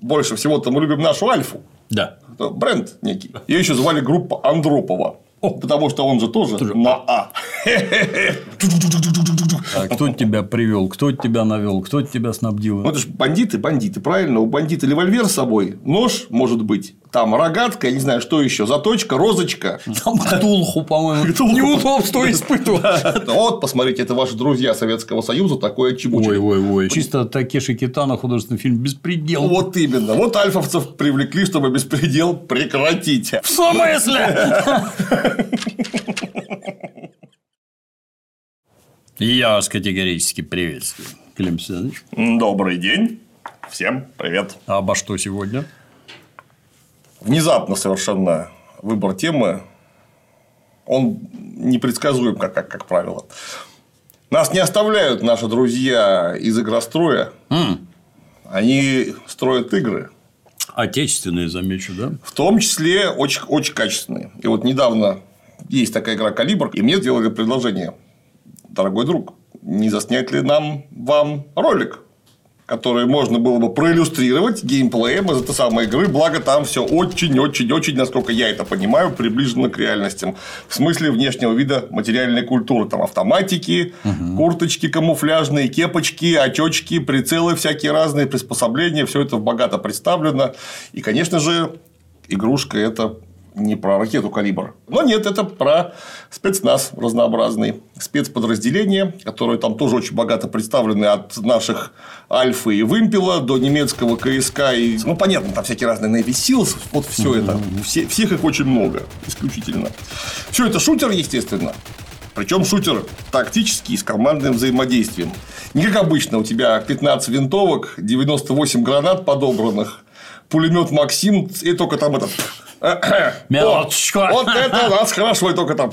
больше всего-то мы любим нашу Альфу. Да. Это бренд некий. Ее еще звали группа Андропова. Потому что он же тоже, на А. А кто тебя привел, кто тебя навел, кто тебя снабдил? Ну, это же бандиты, бандиты, правильно? У бандита револьвер с собой, нож, может быть, там рогатка, я не знаю, что еще, заточка, розочка. Там Ктулху, по-моему, неудобство испытывал. Вот, посмотрите, это ваши друзья Советского Союза, такое чебучи. Ой, ой, ой. Чисто Такеши Китана художественный фильм «Беспредел». Вот именно. Вот альфовцев привлекли, чтобы беспредел прекратить. В смысле? Я вас категорически приветствую, Клим Александрович. Добрый день. Всем привет. А обо что сегодня? Внезапно совершенно выбор темы. Он непредсказуем, как, как, как правило. Нас не оставляют наши друзья из игростроя. М, Они строят игры. Отечественные, замечу, да? В том числе очень, очень качественные. И вот недавно есть такая игра Калибр, и мне сделали предложение. Дорогой друг, не заснять ли нам вам ролик, который можно было бы проиллюстрировать геймплеем из этой самой игры, благо там все очень-очень-очень, насколько я это понимаю, приближено к реальностям. В смысле внешнего вида материальной культуры. Там автоматики, курточки камуфляжные, кепочки, очечки, прицелы всякие разные, приспособления. Все это богато представлено. И, конечно же, игрушка это не про ракету «Калибр». Но нет, это про спецназ разнообразный. Спецподразделения, которые там тоже очень богато представлены от наших Альфы и Вымпела до немецкого КСК. И... Ну, понятно, там всякие разные Navy Seals. Вот все это. Все, всех их очень много. Исключительно. Все это шутер, естественно. Причем шутер тактический с командным взаимодействием. Не как обычно, у тебя 15 винтовок, 98 гранат подобранных, пулемет Максим, и только там этот Мелочка. вот это у нас хорошо, и только там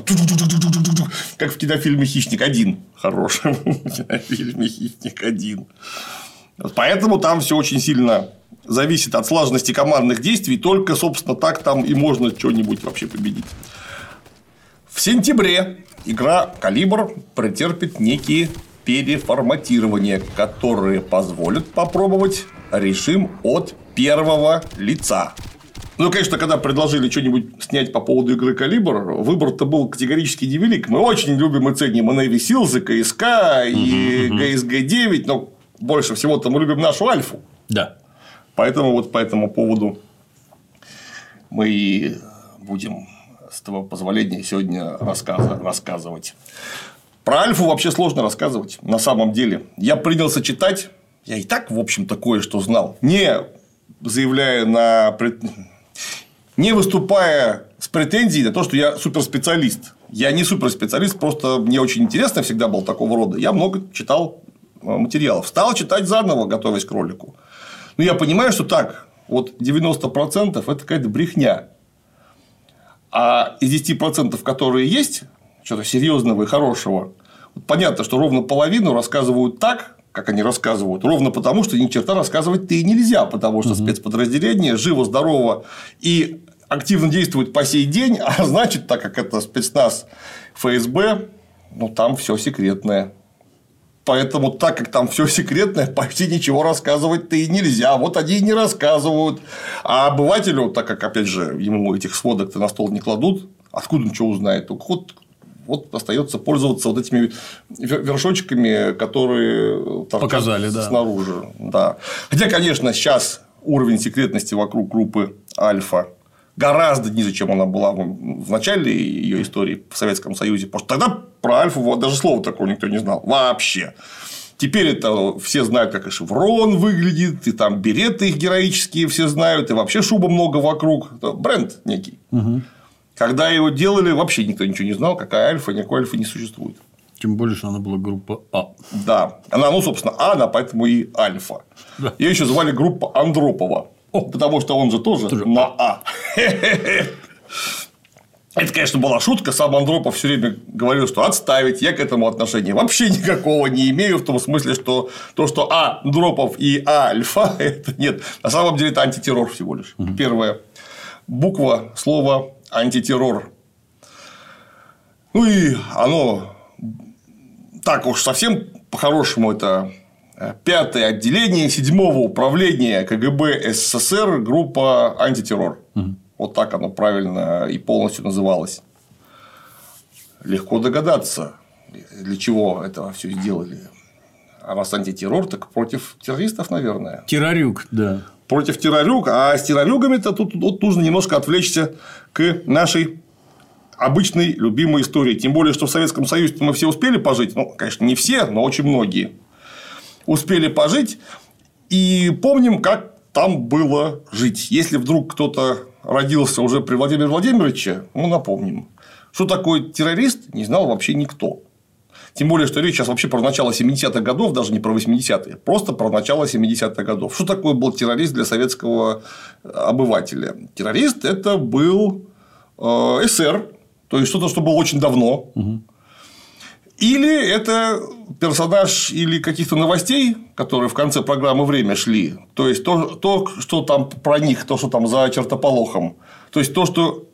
как в кинофильме Хищник один хорошем кинофильме Хищник один. Вот Поэтому там все очень сильно зависит от слаженности командных действий, только, собственно, так там и можно что-нибудь вообще победить. В сентябре игра Калибр претерпит некие переформатирования, которые позволят попробовать режим от первого лица. Ну, конечно, когда предложили что-нибудь снять по поводу игры Калибр, выбор-то был категорически невелик. Мы очень любим и ценим и Navy Seals, и КСК, и ГСГ-9, но больше всего-то мы любим нашу Альфу. Да. Поэтому вот по этому поводу мы и будем с твоего позволения сегодня рассказывать. Про Альфу вообще сложно рассказывать на самом деле. Я принялся читать, я и так, в общем-то, кое-что знал. Не заявляя на... Не выступая с претензией на то, что я суперспециалист. Я не суперспециалист, просто мне очень интересно всегда был такого рода. Я много читал э, материалов. Стал читать заново, готовясь к ролику. Ну, я понимаю, что так, вот 90% это какая-то брехня. А из 10%, которые есть, что-то серьезного и хорошего, вот понятно, что ровно половину рассказывают так, как они рассказывают, ровно потому, что ни черта рассказывать-то и нельзя, потому что спецподразделение живо-здорово и активно действует по сей день, а значит, так как это спецназ ФСБ, ну, там все секретное. Поэтому, так как там все секретное, почти ничего рассказывать-то и нельзя. Вот они и не рассказывают. А обывателю, так как, опять же, ему этих сводок-то на стол не кладут, откуда он что узнает? Вот, вот остается пользоваться вот этими вер- вершочками, которые Показали, да. снаружи. Да. Хотя, конечно, сейчас уровень секретности вокруг группы Альфа гораздо ниже, чем она была в начале ее истории в Советском Союзе. Потому что тогда про Альфу вот даже слова такого никто не знал. Вообще. Теперь это все знают, как и шеврон выглядит, и там береты их героические все знают, и вообще шуба много вокруг. Это бренд некий. Когда его делали, вообще никто ничего не знал, какая альфа, никакой альфы не существует. Тем более, что она была группа А. Да. Она, ну, собственно, А, она поэтому и альфа. Да. Ее еще звали группа Андропова. Потому что он же тоже, на А. Это, конечно, была шутка. Сам Андропов все время говорил, что отставить, я к этому отношения вообще никакого не имею, в том смысле, что то, что А Андропов и А Альфа, это нет. На самом деле это антитеррор всего лишь. Первая буква слова антитеррор. Ну и оно так уж совсем по-хорошему это Пятое отделение седьмого управления КГБ СССР группа антитеррор. Угу. Вот так оно правильно и полностью называлось. Легко догадаться, для чего это все сделали. А раз антитеррор, так против террористов, наверное. Террорюк, да. Против террорюк. А с террорюгами-то тут, тут нужно немножко отвлечься к нашей обычной любимой истории. Тем более, что в Советском Союзе мы все успели пожить. Ну, конечно, не все, но очень многие успели пожить. И помним, как там было жить. Если вдруг кто-то родился уже при Владимире Владимировиче, ну, напомним. Что такое террорист, не знал вообще никто. Тем более, что речь сейчас вообще про начало 70-х годов, даже не про 80-е, просто про начало 70-х годов. Что такое был террорист для советского обывателя? Террорист – это был э, СССР, то есть что-то, что было очень давно. Угу. Или это персонаж или каких-то новостей, которые в конце программы время шли. То есть то, то, что там про них, то, что там за чертополохом. То есть то, что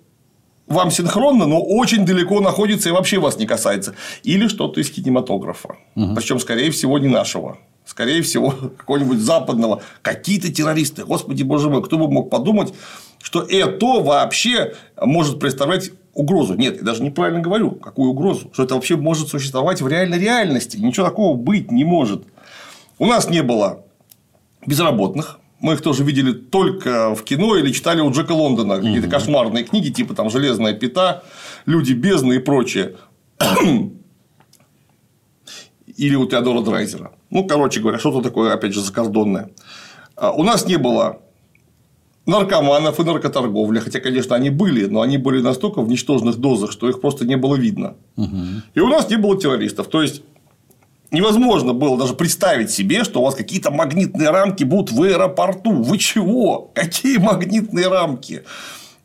вам синхронно, но очень далеко находится и вообще вас не касается. Или что-то из кинематографа. Угу. Причем, скорее всего, не нашего. Скорее всего, какого-нибудь западного. Какие-то террористы. Господи, боже мой, кто бы мог подумать, что это вообще может представлять угрозу. Нет, я даже неправильно говорю, какую угрозу. Что это вообще может существовать в реальной реальности. Ничего такого быть не может. У нас не было безработных. Мы их тоже видели только в кино или читали у Джека Лондона какие-то кошмарные книги, типа там Железная пята, Люди бездны и прочее. Или у Теодора Драйзера. Ну, короче говоря, что-то такое, опять же, закордонное. А, у нас не было наркоманов и наркоторговли. Хотя, конечно, они были, но они были настолько в ничтожных дозах, что их просто не было видно. Угу. И у нас не было террористов. То есть невозможно было даже представить себе, что у вас какие-то магнитные рамки будут в аэропорту. Вы чего? Какие магнитные рамки?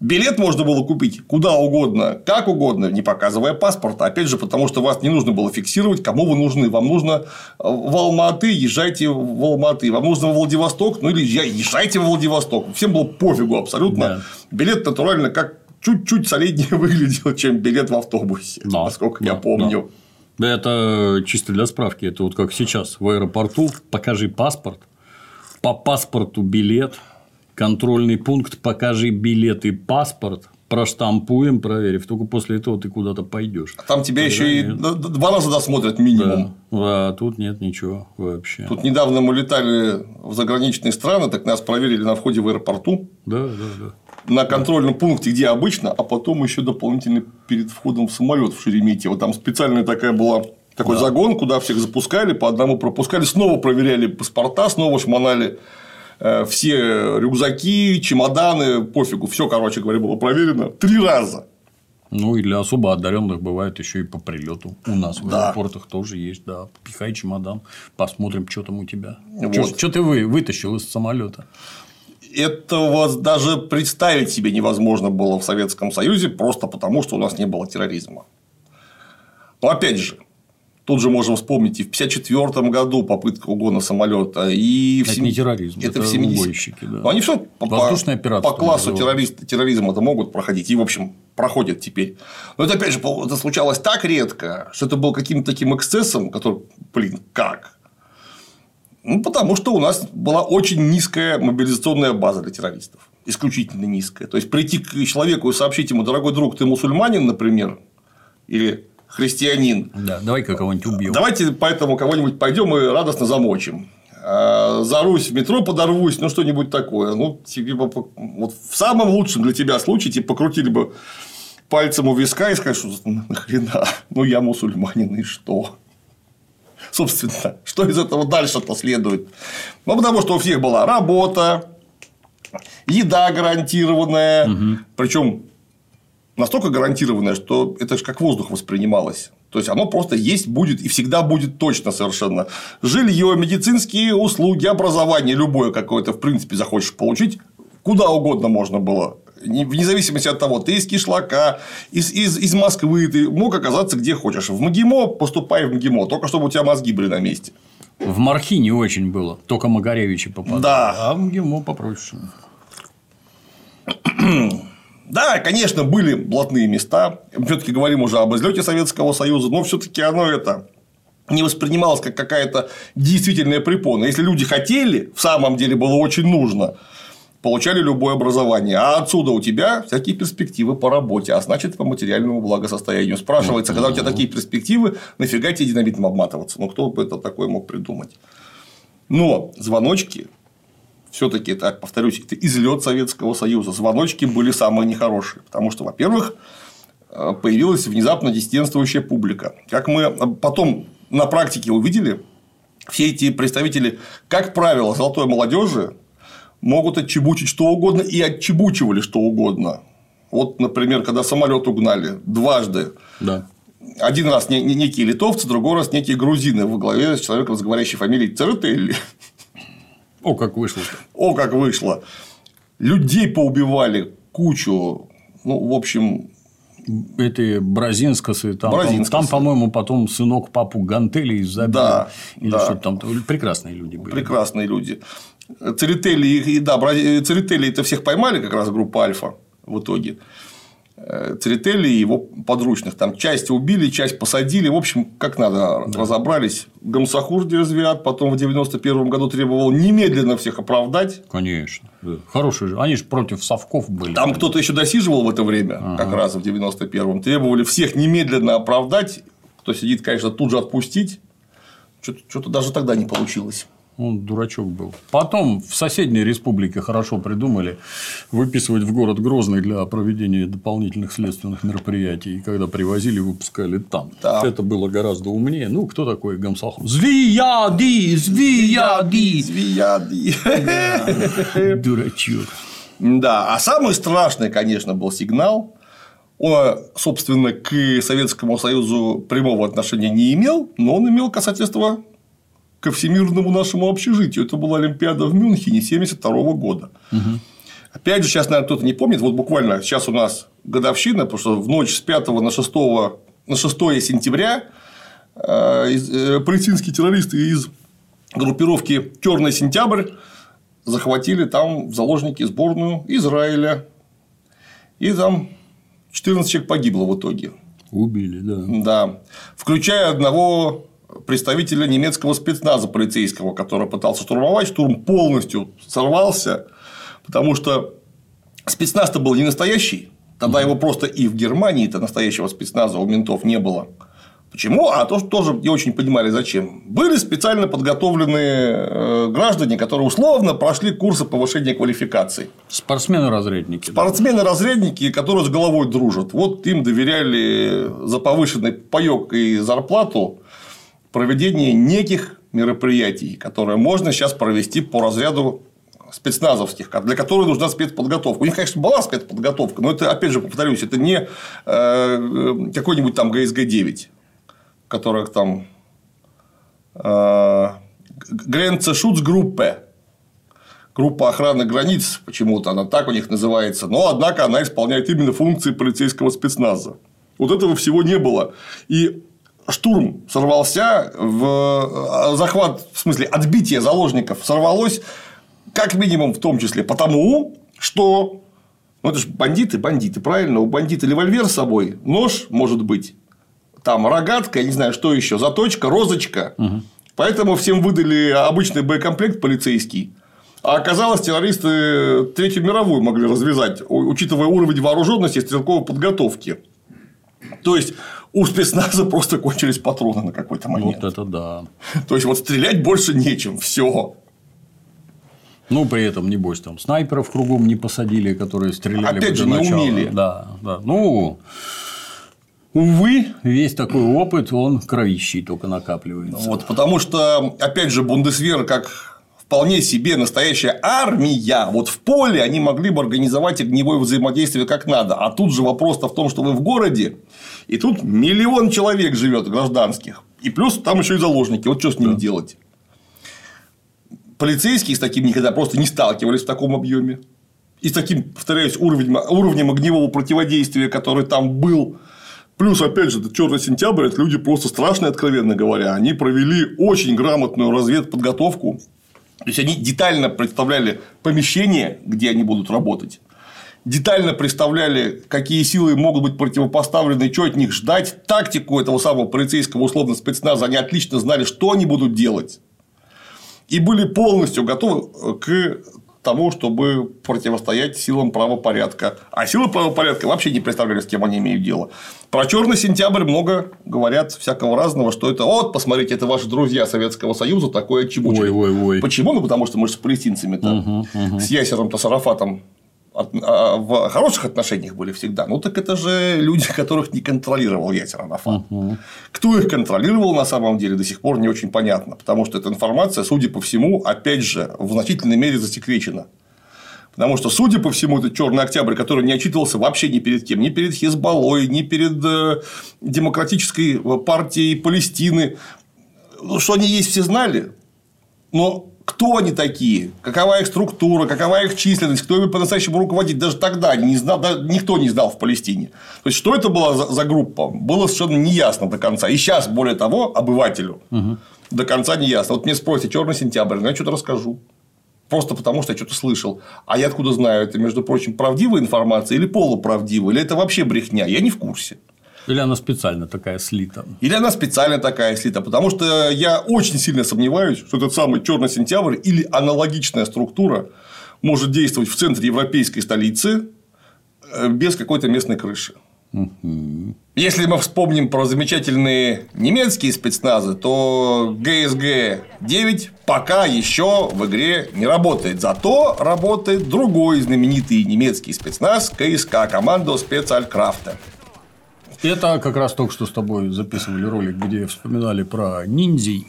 Билет можно было купить куда угодно, как угодно, не показывая паспорта. Опять же, потому что вас не нужно было фиксировать, кому вы нужны. Вам нужно э, в Алматы, езжайте в Алматы. Вам нужно в Владивосток, ну или езжайте в Владивосток. Всем было пофигу абсолютно. Да. Билет натурально как чуть-чуть солиднее выглядел, чем билет в автобусе, да. насколько да. я помню. Да. Это чисто для справки. Это вот как сейчас в аэропорту покажи паспорт, по паспорту билет, контрольный пункт «покажи билет и паспорт», проштампуем, проверив. Только после этого ты куда-то пойдешь. А там тебя еще и два раза досмотрят минимум. Да. А тут нет ничего вообще. Тут недавно мы летали в заграничные страны, так нас проверили на входе в аэропорту. Да, да, да. На контрольном да. пункте, где обычно, а потом еще дополнительно перед входом в самолет в Шереметьево. Там специальная такая была такой да. загон, куда всех запускали, по одному пропускали, снова проверяли паспорта, снова шмонали все рюкзаки, чемоданы, пофигу, все, короче говоря, было проверено три раза. Ну и для особо одаренных бывает еще и по прилету. У нас в да. аэропортах тоже есть, да. Пихай чемодан, посмотрим, что там у тебя. Вот. Что ты вы, вытащил из самолета? Это вас даже представить себе невозможно было в Советском Союзе, просто потому что у нас не было терроризма. Но опять же, Тут же можем вспомнить и в 1954 году попытка угона самолета, и в это 7... не терроризм, это, это в 70 угонщики, да. Но они все по, по классу террорист, терроризма это могут проходить, и, в общем, проходят теперь. Но это, опять же, это случалось так редко, что это был каким-то таким эксцессом, который, блин, как? Ну, потому что у нас была очень низкая мобилизационная база для террористов. Исключительно низкая. То есть прийти к человеку и сообщить ему, дорогой друг, ты мусульманин, например, или христианин. Да, давай-ка кого-нибудь убьем. Давайте поэтому кого-нибудь пойдем и радостно замочим. А, зарусь в метро подорвусь, ну что-нибудь такое. Ну, типа, вот в самом лучшем для тебя случае, типа, покрутили бы пальцем у виска и сказать, что нахрена, ну я мусульманин, и что? Собственно, что из этого дальше-то следует? Ну, потому что у всех была работа, еда гарантированная, угу. причем настолько гарантированное, что это же как воздух воспринималось. То есть оно просто есть будет и всегда будет точно совершенно. Жилье, медицинские услуги, образование любое какое-то, в принципе, захочешь получить, куда угодно можно было. Вне зависимости от того, ты из Кишлака, из, из, из Москвы, ты мог оказаться где хочешь. В МГИМО поступай в МГИМО, только чтобы у тебя мозги были на месте. В Мархи не очень было, только Магаревичи попадали. Да. А в МГИМО попроще. Да, конечно, были блатные места. Все-таки говорим уже об излете Советского Союза, но все-таки оно это не воспринималось как какая-то действительная препона. Если люди хотели, в самом деле было очень нужно, получали любое образование. А отсюда у тебя всякие перспективы по работе, а значит, по материальному благосостоянию. Спрашивается, когда у тебя такие перспективы, нафига тебе динамитом обматываться? Ну, кто бы это такое мог придумать? Но звоночки все-таки, так повторюсь, это излет Советского Союза. Звоночки были самые нехорошие. Потому что, во-первых, э, появилась внезапно диссидентствующая публика. Как мы потом на практике увидели, все эти представители, как правило, золотой молодежи могут отчебучить что угодно и отчебучивали что угодно. Вот, например, когда самолет угнали дважды. Да. Один раз некие литовцы, другой раз некие грузины во главе с человеком с говорящей фамилией Церетелли. О, как вышло. -то. О, как вышло. Людей поубивали кучу. Ну, в общем, эти бразинскосы, там, Бразинскосы. там, по-моему, потом сынок папу Гантели забил. Да, или да. что-то там. Прекрасные люди были. Прекрасные люди. Церетели, да, Церетели это всех поймали, как раз группа Альфа в итоге. Э, Церетели и его подручных. Там часть убили, часть посадили. В общем, как надо, да. разобрались. Гамсахур Дерзвиат потом в 91 году требовал немедленно всех оправдать. Конечно. Да. Хорошие же. Они же против совков были. Там кто-то еще досиживал в это время, ага. как раз в 91-м. Требовали всех немедленно оправдать. Кто сидит, конечно, тут же отпустить. Что-то даже тогда не получилось. Он дурачок был. Потом в соседней республике хорошо придумали выписывать в город Грозный для проведения дополнительных следственных мероприятий. И когда привозили, выпускали там. Да. Это было гораздо умнее. Ну, кто такой Гамсахов? Звияди! Звияди! Звияди! Дурачок. Да, а самый страшный, конечно, был сигнал. Он, собственно, к Советскому Союзу прямого отношения не имел, но он имел касательство ко всемирному нашему общежитию. Это была Олимпиада в Мюнхене 1972 года. Угу. Опять же, сейчас, наверное, кто-то не помнит, вот буквально сейчас у нас годовщина, потому что в ночь с 5 на 6, на 6 сентября э, э, палестинские террористы из группировки Черный сентябрь захватили там в заложники сборную Израиля. И там 14 человек погибло в итоге. Убили, да. Да. Включая одного представителя немецкого спецназа полицейского, который пытался штурмовать, штурм полностью сорвался, потому что спецназ-то был не настоящий, тогда его просто и в Германии-то настоящего спецназа у ментов не было. Почему? А то, что тоже не очень понимали, зачем. Были специально подготовленные э, граждане, которые условно прошли курсы повышения квалификации. Спортсмены-разрядники. Спортсмены-разрядники, которые с головой дружат. Вот им доверяли за повышенный паек и зарплату проведение неких мероприятий, которые можно сейчас провести по разряду спецназовских, для которых нужна спецподготовка. У них, конечно, была спецподготовка, но это, опять же, повторюсь, это не э, какой-нибудь там ГСГ-9, которых там э, Гренце Шуцгруппе, группа охраны границ, почему-то она так у них называется, но, однако, она исполняет именно функции полицейского спецназа. Вот этого всего не было. И штурм сорвался, в э, захват, в смысле, отбитие заложников сорвалось, как минимум, в том числе потому, что ну, это же бандиты, бандиты, правильно? У бандита револьвер с собой, нож, может быть, там рогатка, я не знаю, что еще, заточка, розочка. Угу. Поэтому всем выдали обычный боекомплект полицейский. А оказалось, террористы Третью мировую могли развязать, учитывая уровень вооруженности и стрелковой подготовки. То есть у спецназа просто кончились патроны на какой-то момент. Вот это да. То есть вот стрелять больше нечем, все. Ну, при этом, небось, там снайперов кругом не посадили, которые стреляли Опять же, не начала. умели. Да, да. Ну, увы, весь такой опыт, он кровищий только накапливается. Вот, потому что, опять же, Бундесвер как вполне себе настоящая армия. Вот в поле они могли бы организовать огневое взаимодействие как надо. А тут же вопрос-то в том, что вы в городе, и тут миллион человек живет гражданских. И плюс там еще и заложники. Вот что с ними да. делать? Полицейские с таким никогда просто не сталкивались в таком объеме. И с таким, повторяюсь, уровнем, уровнем огневого противодействия, который там был. Плюс, опять же, черный сентябрь, это люди просто страшные, откровенно говоря. Они провели очень грамотную разведподготовку. То есть они детально представляли помещение, где они будут работать детально представляли, какие силы могут быть противопоставлены, что от них ждать, тактику этого самого полицейского условно спецназа, они отлично знали, что они будут делать. И были полностью готовы к тому, чтобы противостоять силам правопорядка. А силы правопорядка вообще не представляли, с кем они имеют дело. Про черный сентябрь много говорят всякого разного, что это вот, посмотрите, это ваши друзья Советского Союза, такое чебучили. Ой, ой, ой. Почему? Ну, потому что мы же с палестинцами-то, угу, угу. с Ясером-то Сарафатом а, в хороших отношениях были всегда. Ну так это же люди, которых не контролировал Ясер Арафат. Угу. Кто их контролировал на самом деле до сих пор не очень понятно, потому что эта информация, судя по всему, опять же, в значительной мере засекречена. Потому что, судя по всему, этот черный октябрь, который не отчитывался вообще ни перед кем, ни перед Хизбаллой, ни перед э, Демократической партией Палестины, ну, что они есть, все знали. Но кто они такие, какова их структура, какова их численность, кто ими по-настоящему руководит, даже тогда не знал, никто не знал в Палестине. То есть, что это была за, за группа, было совершенно неясно до конца. И сейчас, более того, обывателю угу. до конца не ясно. Вот мне спросят, черный сентябрь, ну, я что-то расскажу. Просто потому, что я что-то слышал. А я откуда знаю, это, между прочим, правдивая информация или полуправдивая, или это вообще брехня? Я не в курсе. Или она специально такая слита? Или она специально такая слита, потому что я очень сильно сомневаюсь, что этот самый черный сентябрь или аналогичная структура может действовать в центре европейской столицы э, без какой-то местной крыши. Если мы вспомним про замечательные немецкие спецназы, то ГСГ-9 пока еще в игре не работает. Зато работает другой знаменитый немецкий спецназ КСК командо спецалькрафта. Это как раз только что с тобой записывали ролик, где вспоминали про ниндзей.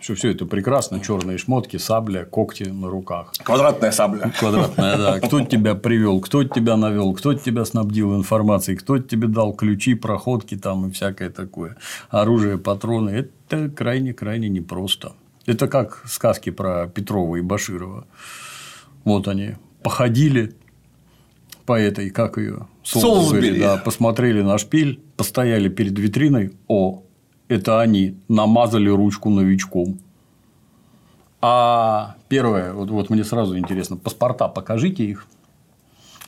Что все это прекрасно, черные шмотки, сабля, когти на руках. Квадратная сабля. Квадратная, да. Кто тебя привел, кто тебя навел, кто тебя снабдил информацией, кто тебе дал ключи, проходки там и всякое такое. Оружие, патроны. Это крайне-крайне непросто. Это как сказки про Петрова и Баширова. Вот они походили по этой, как ее, Солсбери, да, посмотрели на шпиль, постояли перед витриной, о, это они намазали ручку новичком. А первое, вот, вот мне сразу интересно, паспорта покажите их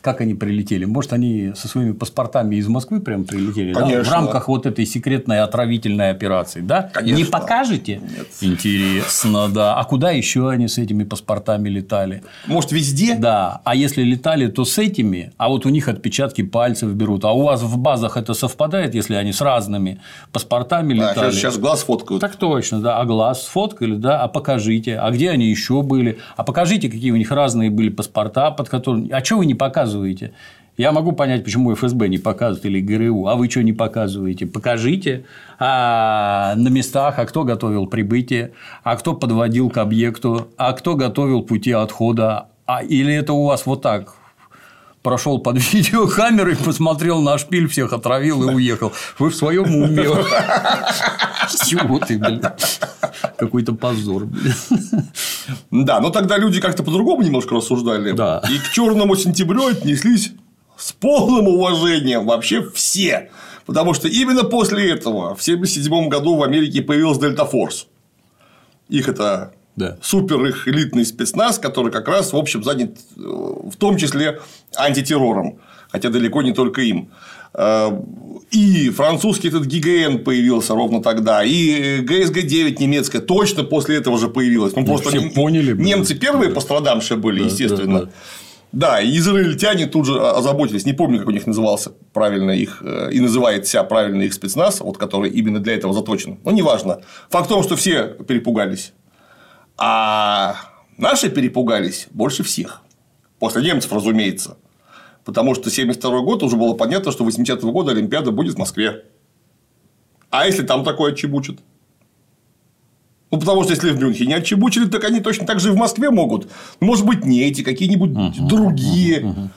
как они прилетели? Может, они со своими паспортами из Москвы прям прилетели? Конечно. Да? В рамках вот этой секретной отравительной операции, да? Конечно. Не покажете? Нет. Интересно, да. А куда еще они с этими паспортами летали? Может, везде? Да. А если летали, то с этими, а вот у них отпечатки пальцев берут. А у вас в базах это совпадает, если они с разными паспортами да, летали? Сейчас, глаз фоткают. Так точно, да. А глаз сфоткали, да. А покажите. А где они еще были? А покажите, какие у них разные были паспорта, под которыми. А что вы не показываете? Показываете. Я могу понять, почему ФСБ не показывает или ГРУ, а вы что не показываете? Покажите а на местах, а кто готовил прибытие, а кто подводил к объекту, а кто готовил пути отхода, а или это у вас вот так прошел под видеокамерой, посмотрел на шпиль, всех отравил и уехал. Вы в своем уме. Чего ты, блин? Какой-то позор, блин. Да, но тогда люди как-то по-другому немножко рассуждали. Да. И к черному сентябрю отнеслись с полным уважением вообще все. Потому что именно после этого в 1977 году в Америке появился Дельта Форс. Их это да. супер их элитный спецназ, который как раз, в общем, занят э, в том числе антитеррором, хотя далеко не только им. Э, и французский этот ГИГН появился ровно тогда, и ГСГ-9 немецкая точно после этого же появилась. Ну, просто все поняли. Немцы первые да. пострадавшие были, да, естественно. Да, да. Да, и израильтяне тут же озаботились, не помню, как у них назывался правильно их, э, и называется правильно их спецназ, вот который именно для этого заточен. Но неважно. Факт в том, что все перепугались. А наши перепугались больше всех. После немцев, разумеется. Потому что 1972 год уже было понятно, что 80 -го года Олимпиада будет в Москве. А если там такое отчебучат? Ну, потому что если в Мюнхене отчебучили, так они точно так же и в Москве могут. Может быть, не эти, какие-нибудь uh-huh, другие. Uh-huh.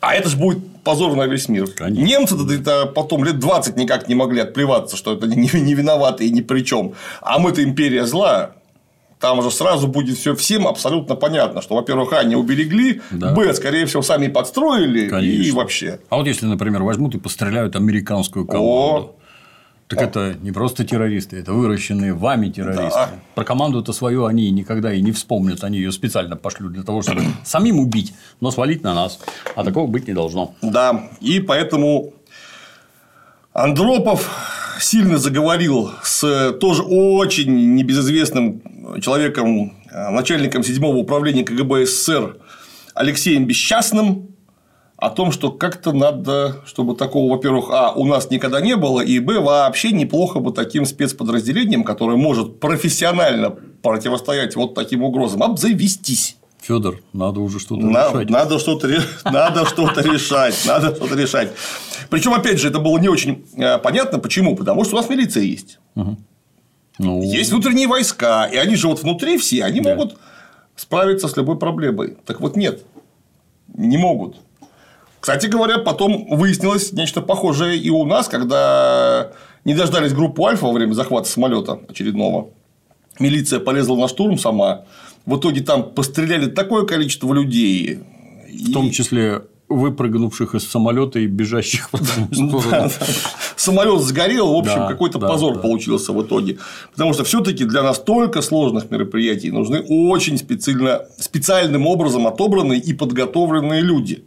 А это же будет позор на весь мир. Конечно. Немцы-то это потом лет 20 никак не могли отплеваться, что это не, не виноваты и ни при чем. А мы-то империя зла там уже сразу будет все всем абсолютно понятно, что, во-первых, а, не уберегли, да. б, скорее всего, сами подстроили Конечно. и вообще. А вот если, например, возьмут и постреляют американскую команду. О! Так это не просто террористы, это выращенные вами террористы. Да. Про команду-то свою они никогда и не вспомнят, они ее специально пошлют для того, чтобы самим убить, но свалить на нас. А такого быть не должно. Да, и поэтому Андропов сильно заговорил с тоже очень небезызвестным человеком, начальником седьмого управления КГБ СССР Алексеем Бесчастным, о том, что как-то надо, чтобы такого, во-первых, а, у нас никогда не было, и, б, вообще неплохо бы таким спецподразделением, которое может профессионально противостоять вот таким угрозам, обзавестись. Федор, надо уже что-то На, решать. Надо что-то, надо что-то решать, надо что-то решать. Причем, опять же, это было не очень э, понятно, почему, потому что у нас милиция есть. Ну... Есть внутренние войска, и они же вот внутри все, они да. могут справиться с любой проблемой. Так вот нет, не могут. Кстати говоря, потом выяснилось нечто похожее и у нас, когда не дождались группу Альфа во время захвата самолета очередного. Милиция полезла на штурм сама. В итоге там постреляли такое количество людей. В том числе выпрыгнувших из самолета и бежащих в сторону. Самолет сгорел, в общем, какой-то позор получился в итоге. Потому что все-таки для настолько сложных мероприятий нужны очень специально, специальным образом отобранные и подготовленные люди.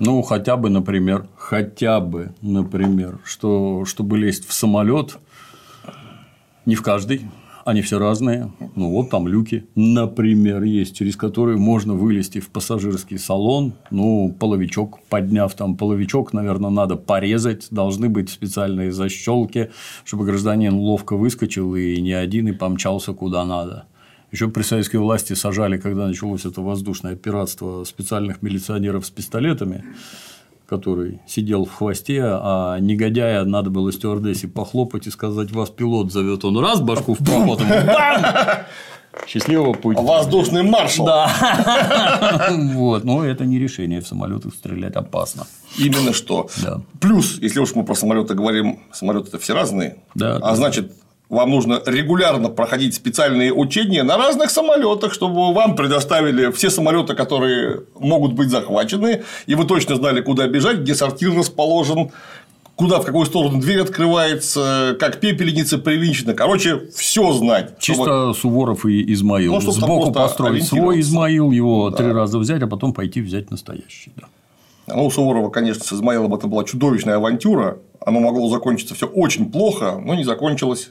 Ну, хотя бы, например, хотя бы, например, что, чтобы лезть в самолет, не в каждый, они все разные. Ну, вот там люки, например, есть, через которые можно вылезти в пассажирский салон. Ну, половичок, подняв там половичок, наверное, надо порезать. Должны быть специальные защелки, чтобы гражданин ловко выскочил и не один и помчался куда надо. Еще при советской власти сажали, когда началось это воздушное пиратство специальных милиционеров с пистолетами, который сидел в хвосте, а негодяя надо было стюардессе похлопать и сказать, вас пилот зовет, он раз башку в проход, Счастливого пути. Воздушный маршал. Да. вот. Но это не решение. В самолетах стрелять опасно. Именно что. Да. Плюс, если уж мы про самолеты говорим, самолеты все разные. Да. А значит, вам нужно регулярно проходить специальные учения на разных самолетах, чтобы вам предоставили все самолеты, которые могут быть захвачены, и вы точно знали, куда бежать, где сортир расположен, куда, в какую сторону дверь открывается, как пепельница привинчена. Короче, все знать. Чисто чтобы... Суворов и Измаил. Ну, Сбоку построить свой Измаил, его да. три раза взять, а потом пойти взять настоящий. Да. Ну, у Суворова, конечно, с Измаилом это была чудовищная авантюра. Оно могло закончиться все очень плохо, но не закончилось.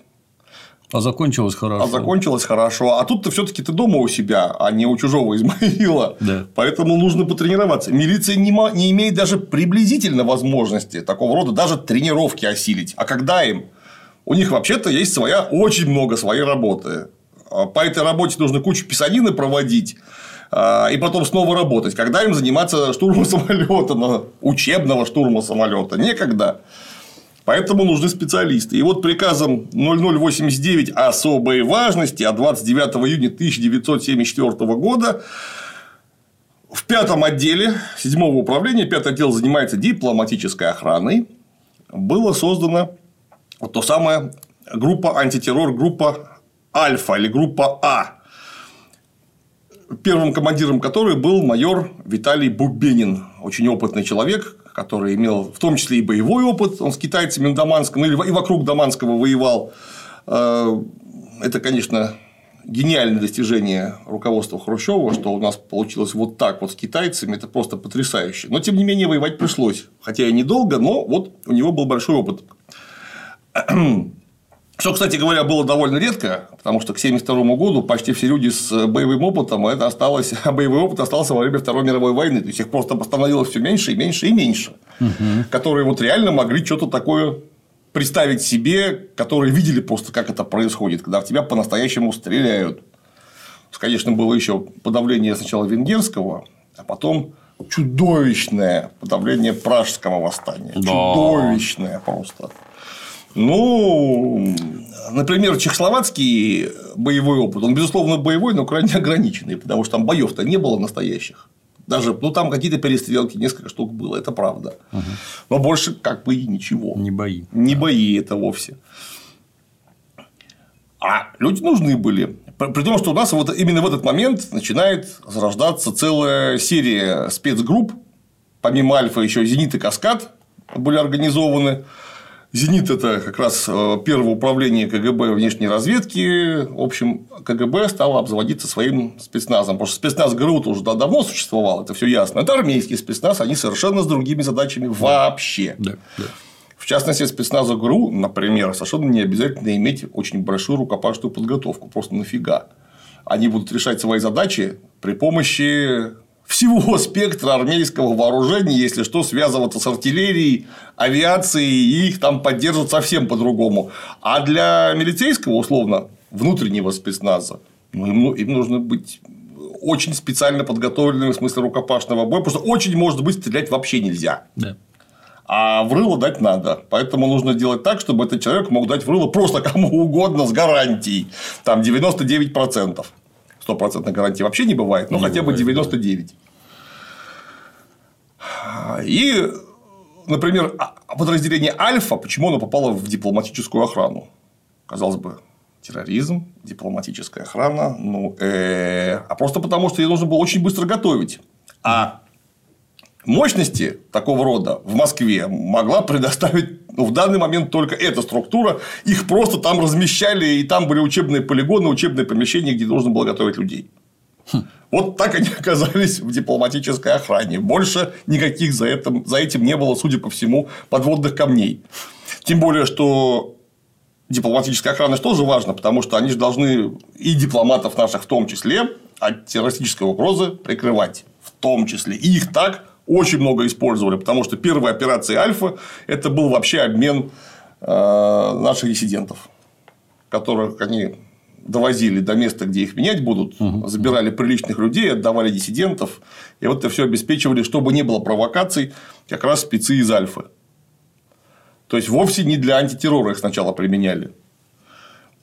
А закончилось хорошо. А закончилось хорошо. А тут ты все-таки ты дома у себя, а не у чужого Измаила. Да. Поэтому нужно потренироваться. Милиция не, не имеет даже приблизительно возможности такого рода даже тренировки осилить. А когда им? У них вообще-то есть своя, очень много своей работы. А по этой работе нужно кучу писанины проводить а, и потом снова работать. Когда им заниматься штурмом самолета, учебного штурма самолета? Некогда. Поэтому нужны специалисты. И вот приказом 0089 особой важности от 29 июня 1974 года в пятом отделе седьмого управления, пятый отдел занимается дипломатической охраной, было создано вот то самое группа антитеррор, группа Альфа или группа А, первым командиром которой был майор Виталий Бубенин, очень опытный человек, который имел в том числе и боевой опыт, он с китайцами на Даманском, ну, и вокруг Даманского воевал. Э, это, конечно, гениальное достижение руководства Хрущева, что у нас получилось вот так вот с китайцами, это просто потрясающе. Но, тем не менее, воевать пришлось. Хотя и недолго, но вот у него был большой опыт. Что, кстати говоря, было довольно редко, потому что к 1972 году почти все люди с боевым опытом, это осталось, а боевой опыт остался во время Второй мировой войны. То есть их просто становилось все меньше и меньше и меньше, угу. которые вот реально могли что-то такое представить себе, которые видели просто, как это происходит, когда в тебя по-настоящему стреляют. Конечно, было еще подавление сначала венгерского, а потом чудовищное подавление пражского восстания. Да. Чудовищное просто. Ну, например, чехословацкий боевой опыт, он, безусловно, боевой, но крайне ограниченный, потому что там боев-то не было настоящих. Даже, ну, там какие-то перестрелки, несколько штук было, это правда. Угу. Но больше как бы и ничего. Не бои. Не бои это вовсе. А люди нужны были. При том, что у нас вот именно в этот момент начинает зарождаться целая серия спецгрупп, помимо Альфа еще Зенит и Каскад были организованы Зенит – это как раз э, первое управление КГБ внешней разведки. В общем, КГБ стало обзаводиться своим спецназом. Потому что спецназ ГРУ уже давно существовал, это все ясно. Это армейский спецназ, они совершенно с другими задачами вообще. Да, да. В частности, спецназу ГРУ, например, совершенно не обязательно иметь очень большую рукопашную подготовку. Просто нафига. Они будут решать свои задачи при помощи всего спектра армейского вооружения, если что, связываться с артиллерией, авиацией, и их там поддержат совсем по-другому. А для милицейского, условно, внутреннего спецназа, ну, им, им нужно быть очень специально подготовленными в смысле рукопашного боя, потому что очень может быть стрелять вообще нельзя. Да. А в рыло дать надо. Поэтому нужно делать так, чтобы этот человек мог дать в рыло просто кому угодно с гарантией. Там 99%. Стопроцентной гарантии вообще не бывает, но не хотя бывает, бы 99. Да. И, например, а, подразделение Альфа, почему оно попало в дипломатическую охрану? Казалось бы, терроризм, дипломатическая охрана, ну, э, а просто потому, что ее нужно было очень быстро готовить. А мощности такого рода в Москве могла предоставить ну, в данный момент только эта структура. Их просто там размещали, и там были учебные полигоны, учебные помещения, где нужно было готовить людей. Хм. Вот так они оказались в дипломатической охране. Больше никаких за, этим, за этим не было, судя по всему, подводных камней. Тем более, что дипломатическая охрана тоже важна, потому что они же должны и дипломатов наших в том числе от террористической угрозы прикрывать. В том числе. И их так очень много использовали, потому что первая операция Альфа – это был вообще обмен э, наших диссидентов, которых они довозили до места, где их менять будут, угу. забирали приличных людей, отдавали диссидентов, и вот это все обеспечивали, чтобы не было провокаций, как раз спецы из Альфы. То есть вовсе не для антитеррора их сначала применяли.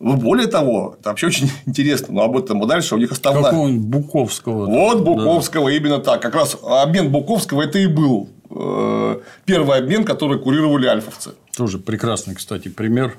Ну, более того, это вообще очень интересно, но об этом и дальше у них основная. Какого-нибудь Буковского. Вот Буковского, да. именно так. Как раз обмен Буковского это и был э, первый обмен, который курировали альфовцы. Тоже прекрасный, кстати, пример.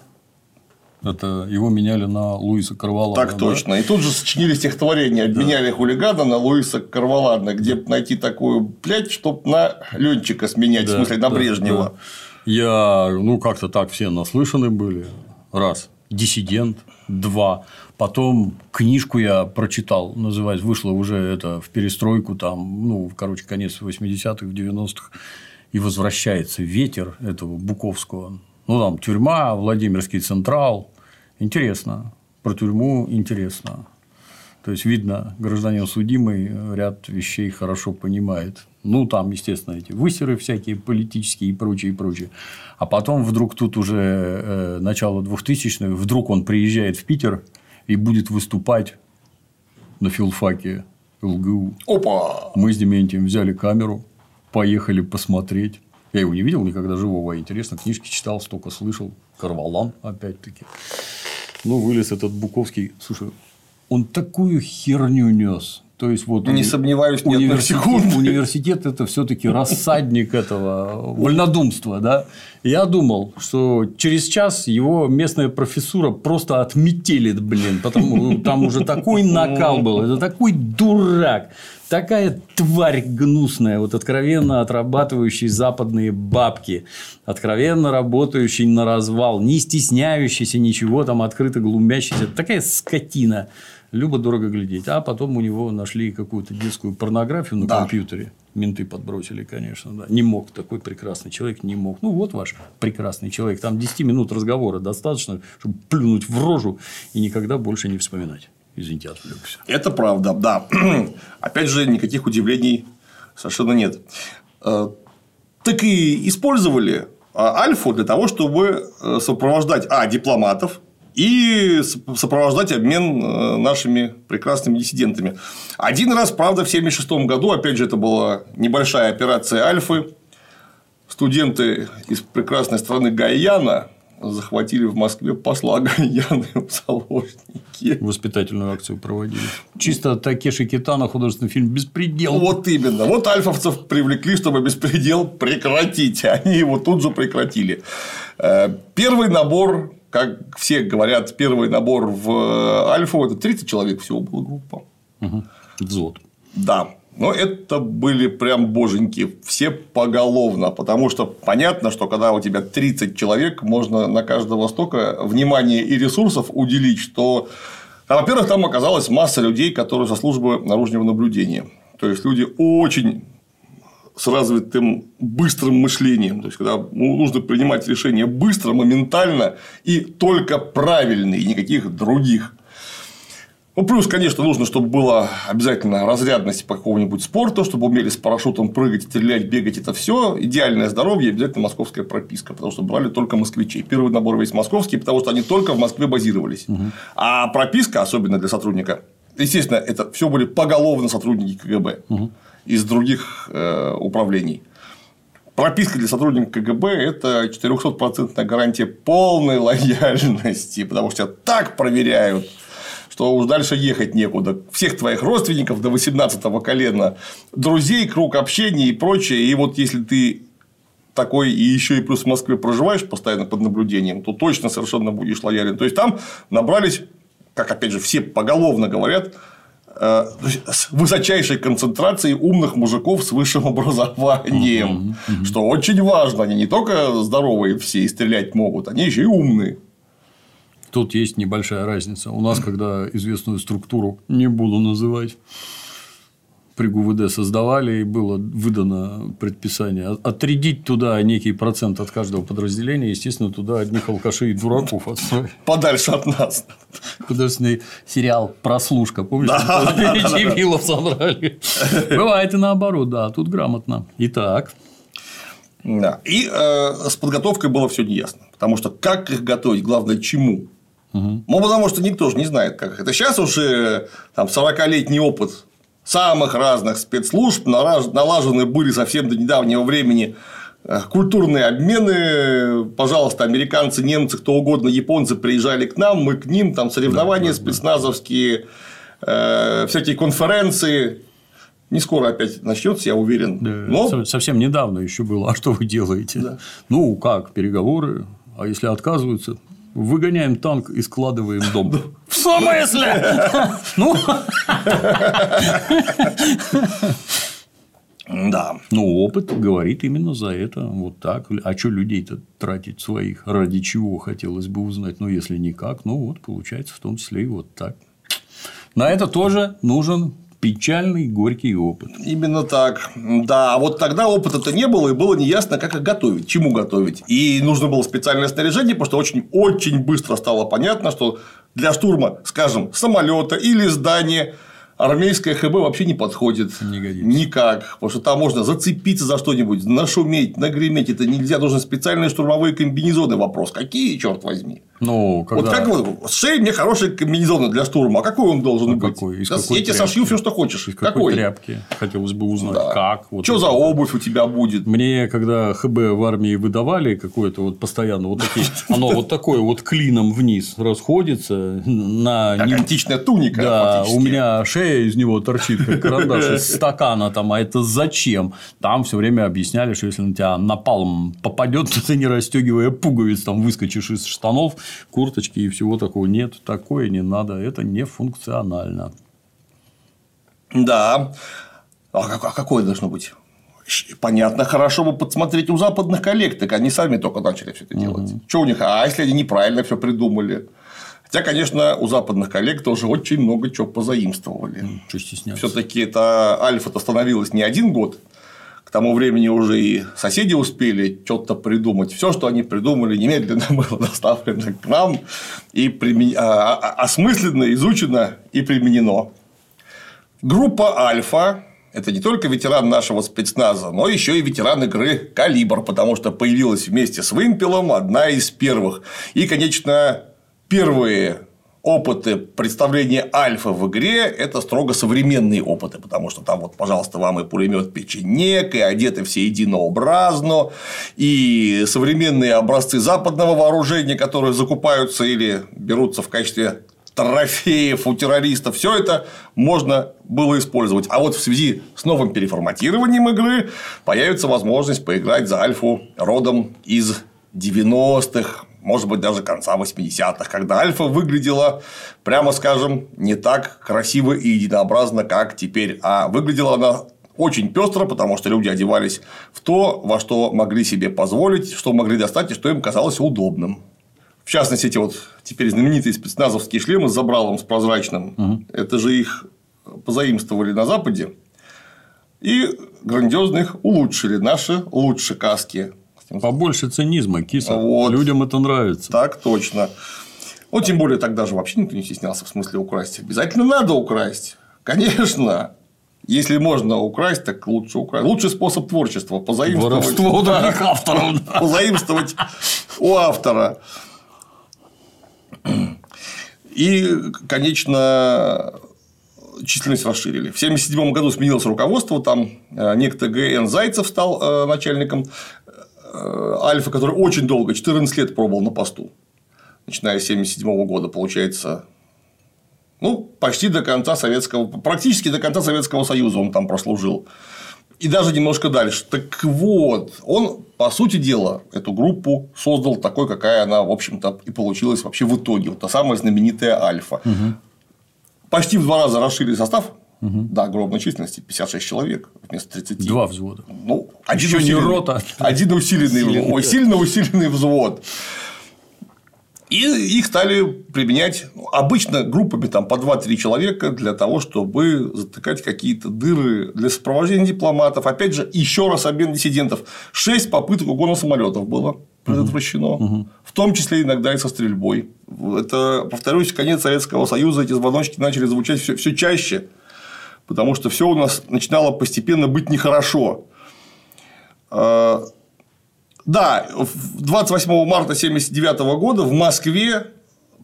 Это его меняли на Луиса Карвалана. Так да? точно. И тут же сочинили стихотворение. Обменяли да. хулигана на Луиса Карвалана, где найти такую плять, чтобы на Ленчика сменять, да, в смысле, на да, Брежнева. Да. Я, ну, как-то так все наслышаны были. Раз диссидент, два. Потом книжку я прочитал, называется, вышла уже это в перестройку, там, ну, короче, конец 80-х, в 90-х, и возвращается ветер этого Буковского. Ну, там тюрьма, Владимирский Централ. Интересно. Про тюрьму интересно. То есть, видно, гражданин судимый ряд вещей хорошо понимает. Ну, там, естественно, эти высеры всякие политические и прочее, и прочее. А потом вдруг тут уже э, начало 2000-х, вдруг он приезжает в Питер и будет выступать на филфаке ЛГУ. Опа! Мы с Дементием взяли камеру, поехали посмотреть. Я его не видел никогда живого, а интересно, книжки читал, столько слышал. Карвалан, опять-таки. Ну, вылез этот Буковский. Слушай, он такую херню нес. То есть, вот не сомневаюсь, ни университет, университет это все-таки рассадник этого вольнодумства, да. Я думал, что через час его местная профессура просто отметелит, блин, потому там уже такой накал был, это такой дурак, такая тварь гнусная, вот откровенно отрабатывающий западные бабки, откровенно работающий на развал, не стесняющийся ничего, там открыто глумящийся, такая скотина любо-дорого глядеть. А потом у него нашли какую-то детскую порнографию на да. компьютере. Менты подбросили, конечно. Да. Не мог такой прекрасный человек, не мог. Ну, вот ваш прекрасный человек. Там 10 минут разговора достаточно, чтобы плюнуть в рожу и никогда больше не вспоминать. Извините, отвлекся. Это правда, да. Опять же, никаких удивлений совершенно нет. Э, так и использовали а, Альфу для того, чтобы э, сопровождать а. дипломатов, и сопровождать обмен э, нашими прекрасными диссидентами. Один раз, правда, в 1976 году, опять же, это была небольшая операция Альфы, студенты из прекрасной страны Гаяна захватили в Москве посла Гаяны в заложники. Воспитательную акцию проводили. Чисто Такеши Китана художественный фильм «Беспредел». Вот именно. Вот альфовцев привлекли, чтобы беспредел прекратить. Они его тут же прекратили. Э, первый набор как все говорят, первый набор в Альфу это 30 человек всего была группа. Угу. Взвод. Да. Но это были прям боженьки, все поголовно, потому что понятно, что когда у тебя 30 человек, можно на каждого столько внимания и ресурсов уделить, что, во-первых, там оказалась масса людей, которые со службы наружного наблюдения. То есть люди очень с развитым быстрым мышлением. То есть, когда нужно принимать решения быстро, моментально и только правильные, никаких других. Ну, плюс, конечно, нужно, чтобы была обязательно разрядность по какому-нибудь спорту, чтобы умели с парашютом прыгать, стрелять, бегать, это все. Идеальное здоровье, обязательно московская прописка, потому что брали только москвичей. Первый набор весь московский, потому что они только в Москве базировались. Угу. А прописка, особенно для сотрудника, естественно, это все были поголовно сотрудники КГБ угу. Из других э, управлений. Прописка для сотрудника КГБ – это 400% гарантия полной лояльности, потому что так проверяют что уж дальше ехать некуда. Всех твоих родственников до 18-го колена, друзей, круг общения и прочее. И вот если ты такой и еще и плюс в Москве проживаешь постоянно под наблюдением, то точно совершенно будешь лоялен. То есть там набрались, как опять же все поголовно говорят, с высочайшей концентрацией умных мужиков с высшим образованием, uh-huh, uh-huh. что очень важно. Они не только здоровые все и стрелять могут, они еще и умные. Тут есть небольшая разница. У нас, когда известную структуру не буду называть, при ГУВД создавали, и было выдано предписание отрядить туда некий процент от каждого подразделения, естественно, туда одних алкашей и дураков отстроить. Подальше от нас. Художественный сериал «Прослушка», помнишь? Да, Дебилов собрали. Бывает и наоборот, да, тут грамотно. Итак. Да. И э, с подготовкой было все неясно. Потому что как их готовить, главное, чему. Угу. Ну, потому что никто же не знает, как это. Сейчас уже там 40-летний опыт самых разных спецслужб, налажены были совсем до недавнего времени э, культурные обмены, пожалуйста, американцы, немцы, кто угодно, японцы приезжали к нам, мы к ним, там соревнования да, да, спецназовские, э, всякие конференции. Не скоро опять начнется, я уверен. Да, Но... Совсем недавно еще было. А что вы делаете? Да. Ну как, переговоры. А если отказываются, выгоняем танк и складываем дом. В смысле? Ну. Да. Ну, опыт говорит именно за это. Вот так. А что людей-то тратить своих? Ради чего хотелось бы узнать? Ну, если никак, ну вот получается в том числе и вот так. На это тоже нужен печальный, горький опыт. Именно так. Да, а вот тогда опыта-то не было, и было неясно, как их готовить, чему готовить. И нужно было специальное снаряжение, потому что очень, очень быстро стало понятно, что для штурма, скажем, самолета или здания армейская ХБ вообще не подходит. Не годится. Никак. Потому что там можно зацепиться за что-нибудь, нашуметь, нагреметь. Это нельзя. Нужны специальные штурмовые комбинезоны. Вопрос. Какие, черт возьми? Ну, когда... Вот как вот, сшей мне хорошие комбинезоны для штурма. А какой он должен а быть? Какой? Из какой я тебе сошью все, что хочешь. Из какой, какой тряпки? Хотелось бы узнать, да. как. Вот что за обувь у тебя будет? Мне, когда ХБ в армии выдавали какое-то вот постоянно вот такие, оно вот такое вот клином вниз расходится на античная туника. Да, у меня шея из него торчит, как карандаш из стакана там, а это зачем? Там все время объясняли, что если на тебя напалм попадет, то ты не расстегивая пуговиц, там выскочишь из штанов, курточки и всего такого. Нет, такое не надо, это не функционально. Да. А, а какое должно быть? Понятно, хорошо бы подсмотреть у западных коллег, так они сами только начали все это делать. Угу. Что у них? А если они неправильно все придумали? Хотя, конечно, у западных коллег тоже очень много чего позаимствовали. Все-таки это альфа-то становилась не один год, к тому времени уже и соседи успели что-то придумать. Все, что они придумали, немедленно было доставлено к нам и примен... А, а, осмысленно, изучено и применено. Группа Альфа – это не только ветеран нашего спецназа, но еще и ветеран игры «Калибр», потому что появилась вместе с «Вымпелом» одна из первых. И, конечно, первые опыты представления альфа в игре – это строго современные опыты, потому что там вот, пожалуйста, вам и пулемет печенек, и одеты все единообразно, и современные образцы западного вооружения, которые закупаются или берутся в качестве трофеев у террористов, все это можно было использовать. А вот в связи с новым переформатированием игры появится возможность поиграть за альфу родом из 90-х, может быть, даже конца 80-х, когда Альфа выглядела, прямо скажем, не так красиво и единообразно, как теперь, а выглядела она очень пестро, потому что люди одевались в то, во что могли себе позволить, что могли достать и что им казалось удобным. В частности, эти вот теперь знаменитые спецназовские шлемы с забралом, с прозрачным, угу. это же их позаимствовали на Западе и грандиозно их улучшили наши лучшие каски. Побольше цинизма, киса. Вот. Людям это нравится. Так точно. Ну, тем более, тогда же вообще никто не стеснялся в смысле украсть. Обязательно надо украсть. Конечно. Если можно украсть, так лучше украсть. Лучший способ творчества – позаимствовать. Воровство у других авторов. Позаимствовать у автора. И, конечно, численность расширили. В 1977 году сменилось руководство, там э, некто Г.Н. Зайцев стал э, начальником Альфа, который очень долго, 14 лет пробовал на посту, начиная с 1977 года, получается, ну, почти до конца Советского, практически до конца Советского Союза он там прослужил. И даже немножко дальше. Так вот, он, по сути дела, эту группу создал такой, какая она, в общем-то, и получилась вообще в итоге. Вот та самая знаменитая Альфа. Угу. Почти в два раза расширили состав угу. до огромной численности 56 человек вместо 30. Два взвода. Ну, один Еще не рота. Один усиленный, усиленный. Ой, сильно усиленный взвод. И их стали применять ну, обычно группами там, по 2-3 человека для того, чтобы затыкать какие-то дыры для сопровождения дипломатов. Опять же, еще раз обмен диссидентов. Шесть попыток угона самолетов было предотвращено, угу. в том числе иногда и со стрельбой. Это, повторюсь, конец Советского Союза, эти звоночки начали звучать все, все чаще, потому что все у нас начинало постепенно быть нехорошо. А, да, 28 марта 1979 года в Москве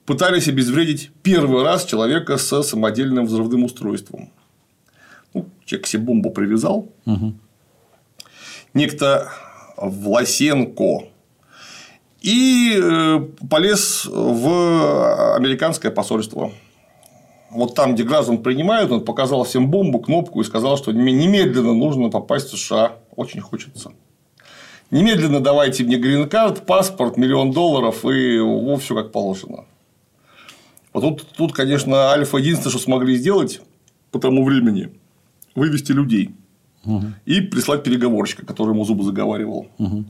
пытались обезвредить первый раз человека с самодельным взрывным устройством. Ну, человек себе бомбу привязал. Угу. Некто Власенко и э, полез в американское посольство. Вот там, где граждан принимают, он показал всем бомбу, кнопку и сказал, что немедленно нужно попасть в США. Очень хочется. Немедленно давайте мне грин-карт, паспорт, миллион долларов и во все как положено. Вот тут, тут, конечно, Альфа единственное, что смогли сделать по тому времени, вывести людей угу. и прислать переговорщика, который ему зубы заговаривал. Угу.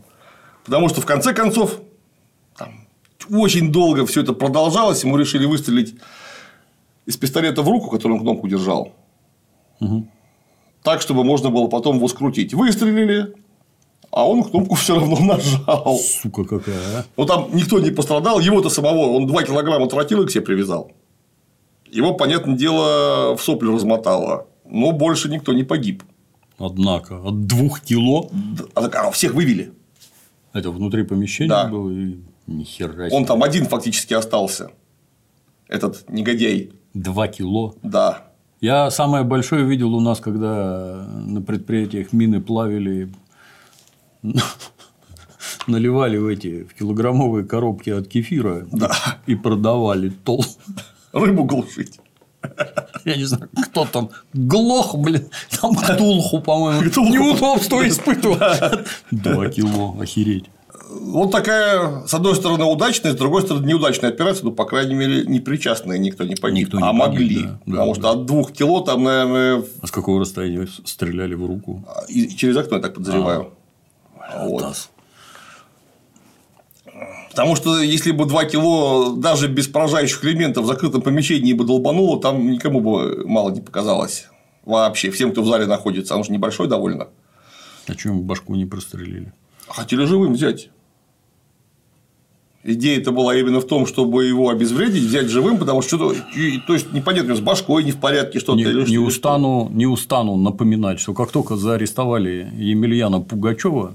Потому что в конце концов там, очень долго все это продолжалось, мы решили выстрелить из пистолета в руку, который он кнопку держал. Угу. Так, чтобы можно было потом его скрутить. Выстрелили, а он кнопку все равно нажал. Сука какая, а? Ну, там никто не пострадал, его-то самого, он 2 килограмма тротила к себе привязал. Его, понятное дело, в сопли размотало, но больше никто не погиб. Однако, от двух кило. А, а всех вывели. Это внутри помещения да. было и Нихера Он там один фактически остался. Этот негодяй. Два кило. Да. Я самое большое видел у нас, когда на предприятиях мины плавили, наливали в эти в килограммовые коробки от кефира да. и, и продавали тол. Рыбу глушить. Я не знаю, кто там глох, блин, там ктулху, по-моему, неудобство испытывал. Два кило, охереть вот такая, с одной стороны, удачная, с другой стороны, неудачная операция, ну, по крайней мере, непричастная никто не погиб, никто не а погиб, могли. Да, потому да. что от двух кило там, наверное. А с какого расстояния стреляли в руку? И через окно, я так подозреваю. А, вот. Потому что если бы 2 кило даже без поражающих элементов в закрытом помещении бы долбануло, там никому бы мало не показалось. Вообще, всем, кто в зале находится, оно же небольшой довольно. А чем башку не прострелили? Хотели живым взять. Идея-то была именно в том, чтобы его обезвредить, взять живым, потому что что-то, то есть непонятно, с башкой не в порядке, что-то. Не, или не, устану, не устану напоминать, что как только заарестовали Емельяна Пугачева,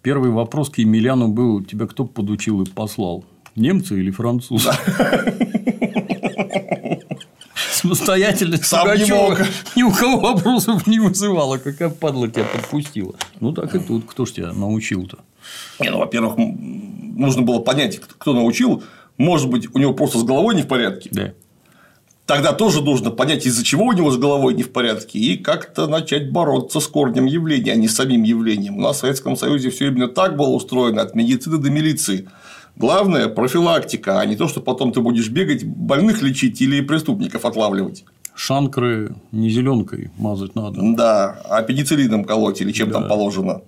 первый вопрос к Емельяну был: тебя кто подучил и послал? Немцы или французы? Самостоятельность Сам Пугачева ни у кого вопросов не вызывала, какая падла тебя подпустила. Ну так и тут, кто ж тебя научил-то? Не, ну, во-первых, нужно было понять, кто научил. Может быть, у него просто с головой не в порядке. Да. Тогда тоже нужно понять, из-за чего у него с головой не в порядке, и как-то начать бороться с корнем явления, а не с самим явлением. У нас в Советском Союзе все именно так было устроено, от медицины до милиции. Главное – профилактика, а не то, что потом ты будешь бегать, больных лечить или преступников отлавливать. Шанкры не зеленкой мазать надо. Да, а пенициллином колоть или чем да. там положено.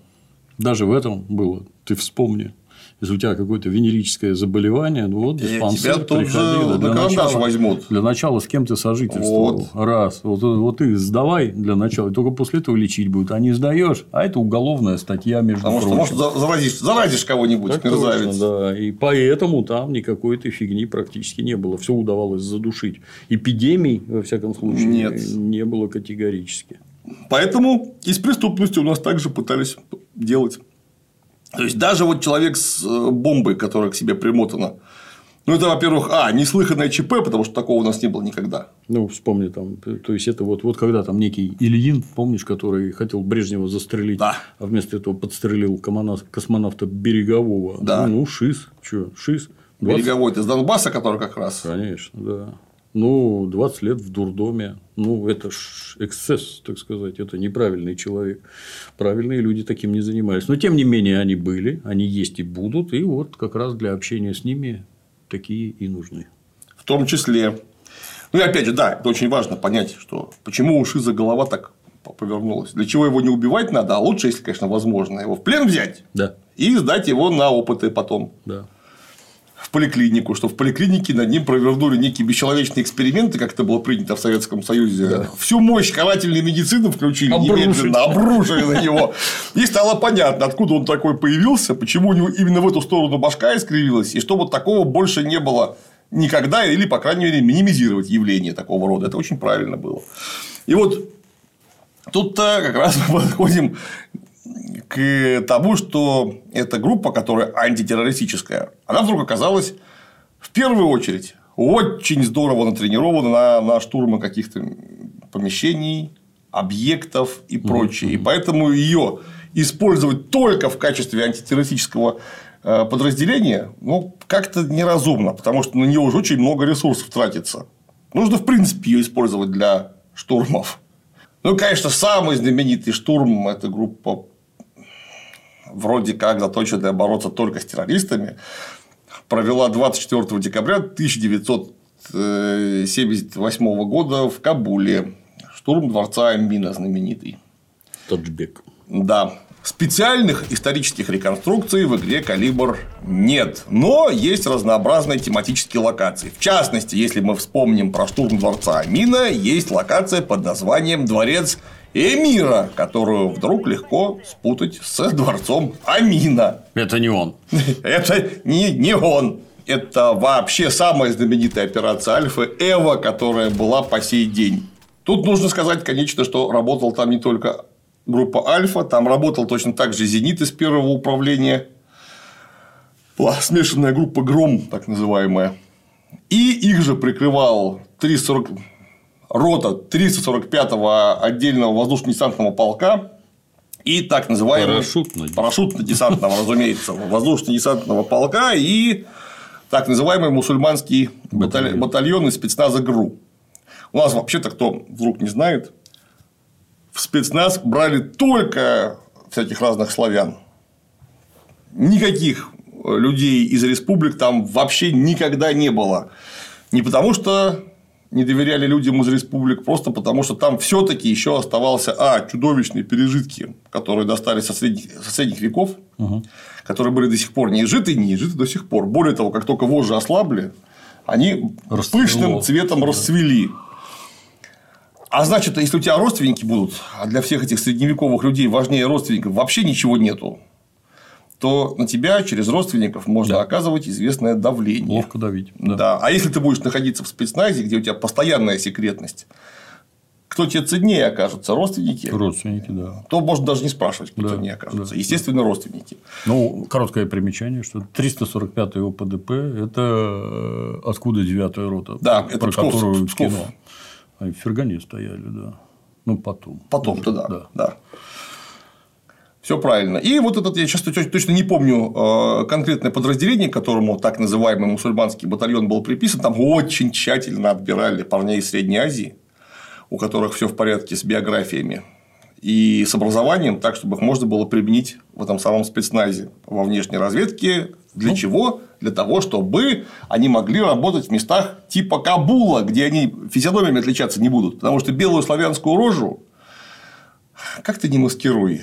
Даже в этом было. Ты вспомни если у тебя какое-то венерическое заболевание, ну вот диспансер тебя тут же для начала, возьмут. Для начала с кем ты сожительствовал. Вот. Раз. Вот, вот ты сдавай для начала, и только после этого лечить будет. А не сдаешь, а это уголовная статья между Потому прочим. что, может, заразишь, заразишь кого-нибудь, так мерзавец. Точно, да. И поэтому там никакой этой фигни практически не было. Все удавалось задушить. Эпидемий, во всяком случае, Нет. не было категорически. Поэтому и с преступностью у нас также пытались делать. То есть, даже вот человек с э, бомбой, которая к себе примотана, ну, это, во-первых, а, неслыханное ЧП, потому что такого у нас не было никогда. Ну, вспомни там, то есть, это вот, вот когда там некий Ильин, помнишь, который хотел Брежнева застрелить, да. а вместо этого подстрелил космонавта Берегового. Да. Ну, ШИС, что, ШИС. 20... Береговой, это с Донбасса, который как раз. Конечно, да. Ну, 20 лет в дурдоме. Ну, это ж эксцесс, так сказать. Это неправильный человек. Правильные люди таким не занимались. Но, тем не менее, они были, они есть и будут. И вот как раз для общения с ними такие и нужны. В том числе. Ну, и опять же, да, это очень важно понять, что почему у Шиза голова так повернулась. Для чего его не убивать надо, а лучше, если, конечно, возможно, его в плен взять да. и сдать его на опыты потом. Да в поликлинику, что в поликлинике над ним провернули некие бесчеловечные эксперименты, как это было принято в Советском Союзе. Да. Всю мощь карательной медицины включили Обрушить. немедленно, обрушили на него. И стало понятно, откуда он такой появился, почему у него именно в эту сторону башка искривилась, и что вот такого больше не было никогда, или, по крайней мере, минимизировать явление такого рода. Это очень правильно было. И вот тут-то как раз мы подходим к тому, что эта группа, которая антитеррористическая, она вдруг оказалась в первую очередь очень здорово натренирована на, на штурмы каких-то помещений, объектов и прочее. И поэтому ее использовать только в качестве антитеррористического э, подразделения, ну, как-то неразумно, потому что на нее уже очень много ресурсов тратится. Нужно, в принципе, ее использовать для штурмов. Ну, конечно, самый знаменитый штурм – это группа вроде как заточенная бороться только с террористами, провела 24 декабря 1978 года в Кабуле. Штурм дворца Амина знаменитый. Таджбек. Да. Специальных исторических реконструкций в игре «Калибр» нет, но есть разнообразные тематические локации. В частности, если мы вспомним про штурм дворца Амина, есть локация под названием «Дворец эмира, которую вдруг легко спутать с дворцом Амина. Это не он. Это не, не он. Это вообще самая знаменитая операция Альфа Эва, которая была по сей день. Тут нужно сказать, конечно, что работал там не только группа Альфа, там работал точно так же Зенит из первого управления, была смешанная группа Гром, так называемая. И их же прикрывал 340 рота 345-го отдельного воздушно-десантного полка и так называемого парашютно-десантного, разумеется, воздушно-десантного полка и так называемый мусульманский батальон, батальон из спецназа ГРУ. У нас вообще-то, кто вдруг не знает, в спецназ брали только всяких разных славян. Никаких людей из республик там вообще никогда не было. Не потому, что не доверяли людям из республик, просто потому что там все-таки еще оставался а чудовищные пережитки, которые достались со средних, со средних веков, угу. которые были до сих пор не изжиты и не изжиты до сих пор. Более того, как только вожжи ослабли, они Расцвело. пышным цветом да. расцвели. А значит, если у тебя родственники будут, а для всех этих средневековых людей важнее родственников вообще ничего нету, то на тебя через родственников можно да. оказывать известное давление. Ловко давить. Да. да. А если ты будешь находиться в спецназе, где у тебя постоянная секретность, кто тебе ценнее окажется, родственники? Родственники, да. То можно даже не спрашивать, кто да, ценнее окажется. Да. Естественно, родственники. Ну, короткое примечание, что 345 ОПДП – это э, откуда 9 рота, да, это про Псков, которую Псков. кино. Они в Фергане стояли, да. Ну, потом. Потом-то, да. да. да. Все правильно. И вот этот, я сейчас точно не помню э, конкретное подразделение, которому так называемый мусульманский батальон был приписан, там очень тщательно отбирали парней из Средней Азии, у которых все в порядке с биографиями. и с образованием, так, чтобы их можно было применить в этом самом спецназе во внешней разведке. Для ну. чего? Для того, чтобы они могли работать в местах типа Кабула, где они физиономиями отличаться не будут. Потому что белую славянскую рожу как ты не маскируй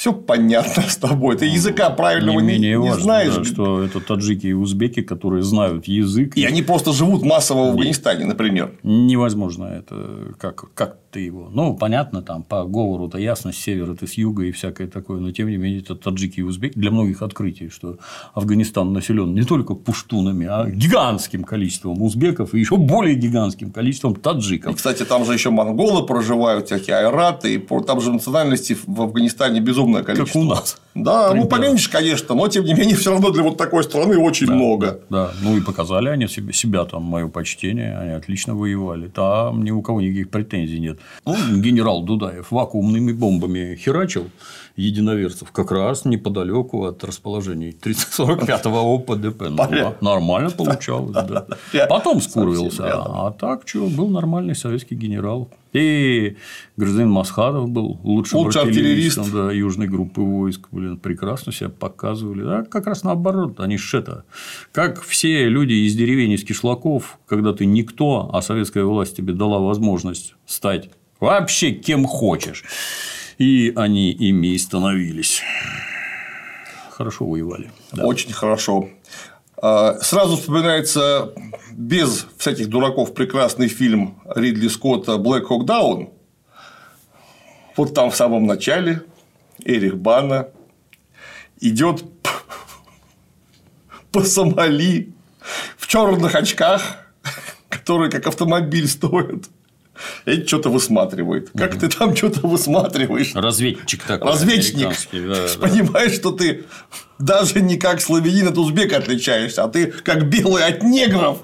все понятно с тобой. Ты языка правильного не, не, не важно, знаешь. Да, что это таджики и узбеки, которые знают язык. И, и они просто живут массово в Афганистане, например. Невозможно это. Как, как ты его. Ну, понятно, там по говору-то ясно, с севера ты с юга и всякое такое. Но тем не менее, это таджики и узбеки. Для многих открытий, что Афганистан населен не только пуштунами, а гигантским количеством узбеков и еще более гигантским количеством таджиков. И, кстати, там же еще монголы проживают, всякие айраты. И там же национальности в Афганистане безумно огромное количество. Как у нас. Да, Примерно. ну поменьше, конечно, но тем не менее, все равно для вот такой страны очень да, много. Да, ну и показали они себе, себя там, мое почтение, они отлично воевали. Там ни у кого никаких претензий нет. Ну, генерал Дудаев вакуумными бомбами херачил единоверцев как раз неподалеку от расположений 45-го ОПДП. Ну, нормально получалось. Да. Потом скурвился. А так что, был нормальный советский генерал. И гражданин Масхадов был лучшим Лучший артиллеристом да, южной группы войск. Блин, прекрасно себя показывали. Да, как раз наоборот, они ж это. Как все люди из деревень, из кишлаков, когда ты никто, а советская власть тебе дала возможность стать вообще кем хочешь. И они ими и становились. Хорошо воевали. Да. Очень хорошо. А, сразу вспоминается без всяких дураков прекрасный фильм Ридли Скотта «Black Hawk Down». Вот там в самом начале Эрих Бана идет по Сомали в черных очках, которые как автомобиль стоят. И что-то высматривает. Как ты там что-то высматриваешь? Разведчик такой. Разведчик. Понимаешь, что ты даже не как славянин от узбека отличаешься, а ты как белый от негров.